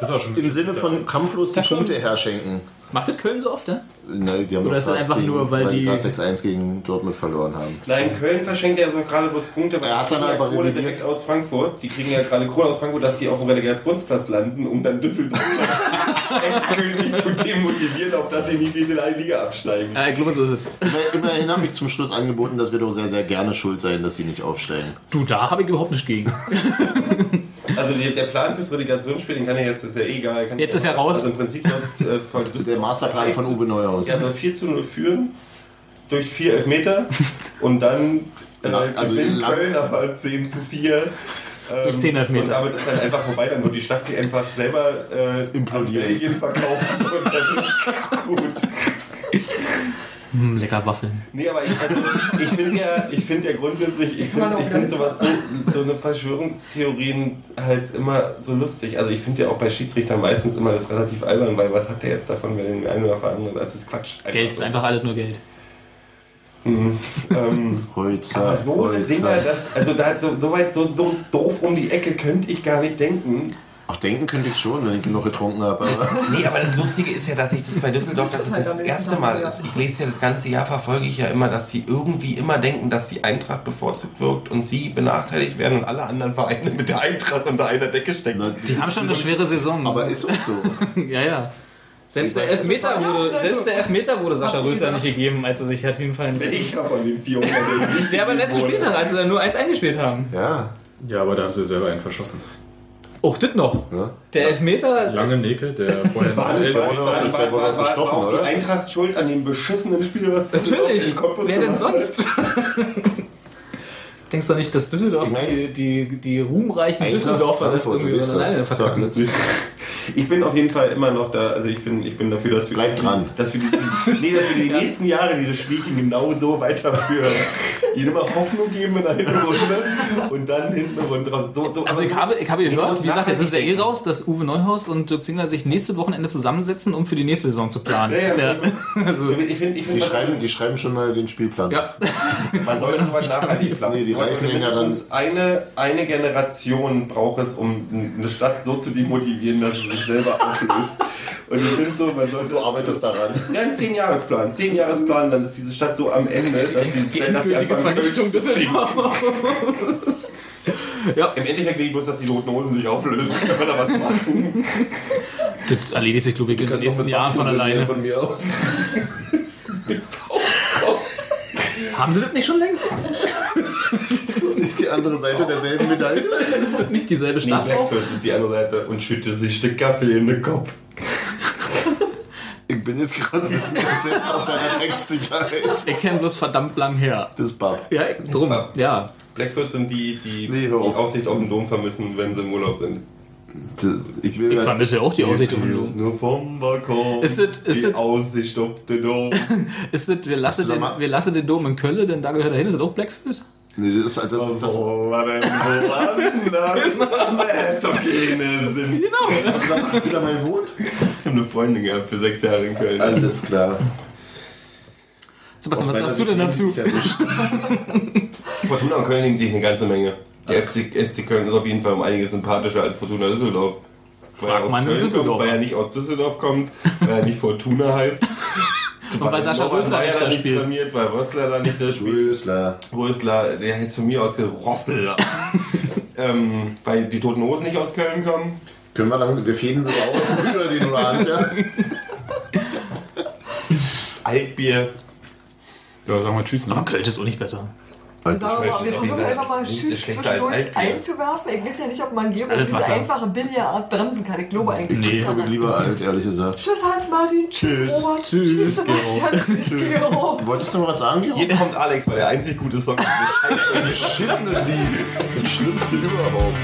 Das ist auch schon im Sinne von kampflos die Punkte herschenken. Macht das Köln so oft, ne? Ne, die haben Oder doch ist das einfach gegen, nur, weil die- gerade 6-1 gegen Dortmund verloren haben. Nein, Köln verschenkt ja so gerade bloß Punkte, weil Er hat die kriegen dann ja aber Kohle direkt aus Frankfurt. Die kriegen ja gerade Kohle aus Frankfurt, dass sie auf dem Relegationsplatz landen, um dann Düsseldorf endgültig zu demotivieren, auf dass sie nicht in die Liga absteigen. Ja, ich glaube, so ist es. Immer- Immerhin habe ich zum Schluss angeboten, dass wir doch sehr, sehr gerne schuld sein, dass sie nicht aufsteigen. Du, da habe ich überhaupt nicht gegen. Also die, der Plan fürs Relegationsspiel, den kann er jetzt, ist ja eh egal. Kann Jetzt ja- ist er raus. Also im Prinzip soll äh, von Der Masterplan von Uwe Neuhaus. Er soll 4 zu 0 führen, durch 4 Elfmeter und dann äh, also gewinnt Köln aber 10 zu 4. Ähm, Durch 10 Elfmeter. Und damit ist dann einfach vorbei, dann wird die Stadt sich einfach selber äh, Implodieren. Belgien verkaufen und dann ist gut. Hm, lecker Waffeln. Nee, aber ich, also, ich finde ja, ich finde ja grundsätzlich, ich finde ich find sowas so, so eine Verschwörungstheorien halt immer so lustig. Also ich finde ja auch bei Schiedsrichtern meistens immer das relativ albern, weil was hat der jetzt davon, wenn den einen oder anderen, das ist Quatsch. Geld ist so. einfach alles nur Geld. Ähm, Holzer, aber so Dinger, Holzer. das, also da so, so weit, so, so doof um die Ecke könnte ich gar nicht denken. Ach, denken könnte ich schon, wenn ich genug getrunken habe. Aber Nee, aber das Lustige ist ja, dass ich das bei Düsseldorf, dass halt nicht das erste Mal ist. Ich lese ja das ganze Jahr, verfolge ich ja immer, dass sie irgendwie immer denken, dass die Eintracht bevorzugt wirkt und sie benachteiligt werden und alle anderen Vereine mit der Eintracht unter einer Decke stecken. Na, Die haben schon eine schwere Saison. Aber ist auch so. ja, ja. Selbst der Elfmeter wurde, selbst der Elfmeter wurde Sascha Röster nicht gegeben, als er sich hat hinfallen lassen. Ich habe von den 400 nicht Der aber letzten. Spieltag, als sie dann nur 1 eingespielt haben. Ja. Ja, aber da haben sie selber einen verschossen. Auch das noch. ja. Der Elfmeter, Lange Neke, der vorher War, Ey, war, war, doch- war, der war, war, auch die oder? Eintracht schuld an dem beschissenen Spiel, was natürlich. Wer denn sonst? Denkst du nicht, dass Düsseldorf die, die, die ruhmreichen Eintracht Düsseldorfer das irgendwie alleine verkacken? Ich bin auf jeden Fall immer noch da, also ich bin, ich bin dafür, dass wir, Bleib dran. dass wir die, nee, dass wir die nächsten Jahre dieses Spielchen genau so weiterführen. Ihnen immer Hoffnung geben in der Hinrunde und dann hinten runter. So, so, Also aber ich so- habe, ich habe gehört, wie gesagt, jetzt ist ja eh raus, dass Uwe Neuhaus und Dirk Zingler sich nächste Wochenende zusammensetzen, um für die nächste Saison zu planen. Ja, ja, Also, Ich finde, ich Die schreiben, die schreiben schon mal den Spielplan. ja. man sollte sowas nachhaltig planen. Nee, die reichen ja mindestens eine, eine Generation braucht es, um eine Stadt so zu demotivieren, dass sie sich selber auflöst. Und ich finde so, man sollte Du arbeitest daran. Ja, ein 10-Jahresplan. 10-Jahresplan, dann ist diese Stadt so am Ende, dass Die sie endgültige Vernichtung kriegen. Düsseldorf. Im Endeffekt will ich bloß, dass die Roten Hosen sich auflösen, kann man da was machen. Das erledigt sich, glaube ich, in den nächsten Jahren von alleine. Von mir aus. Haben sie das nicht schon längst? Ist das nicht die andere Seite derselben Medaille? Ist das nicht dieselbe Nee, Stadt? auch? Blackfist ist die andere Seite und schütte sich Stück Kaffee in den Kopf. Ich bin jetzt gerade ein bisschen entsetzt auf deiner Textsicherheit. Ich kenne bloß verdammt lang her. Das Bab. Ja, drum. Ja. Blackfist sind die, die Nee, die. Aussicht auf den Dom vermissen, wenn sie im Urlaub sind. Das- Ich will Ich ja- vermisse auch die Aussicht auf den Dom. Nur vom Balkon. Ist das- ist die das- Aussicht auf den Dom. Ist das, wir, lassen den, wir lassen den Dom in Köln, denn da gehört er hin. Ist das auch Blackfish? Nee, das ist das, das, das, Wo war denn woanders? Nee, doch keine Sinn. hast, du da, hast du da mal gewohnt? Ich habe eine Freundin gehabt für sechs Jahre in Köln. Alles klar. Sebastian, was sagst du denn dazu? Fortuna und Köln nehmen sich eine ganze Menge. Der FC, FC Köln ist auf jeden Fall um einiges sympathischer als Fortuna Düsseldorf. Weil Frag er aus Köln Düsseldorfer. kommt, weil er nicht aus Düsseldorf kommt, weil er nicht Fortuna heißt. Und weil Sascha Norbert Rösler nicht da spielt. trainiert, weil Rössler da nicht da spielt. Rösler. Rösler, der heißt von mir aus Rossel. ähm, weil die Toten Hosen nicht aus Köln kommen. Können wir langsam, wir fäden so aus über den Rand, ja? Altbier. Ja, sagen wir Tschüss, Aber ne? Köln ist auch nicht besser. Sagen wir mal, wir versuchen einfach mal als zwischendurch Altbier. einzuwerfen. Ich weiß ja nicht, ob man Gero diese Wasser. einfache Billard bremsen kann. Ich glaube eigentlich Nee, nicht Ich daran. bin lieber alt, ehrlich gesagt. Tschüss Hans-Martin, tschüss, Tschüss. Robert, Tschüss, tschüss Sebastian, tschüss Gero. Wolltest du noch was sagen, Gero? Hier kommt Alex, weil der einzig gute Song ist. Beschissene Lied. Das Schlimmste überhaupt.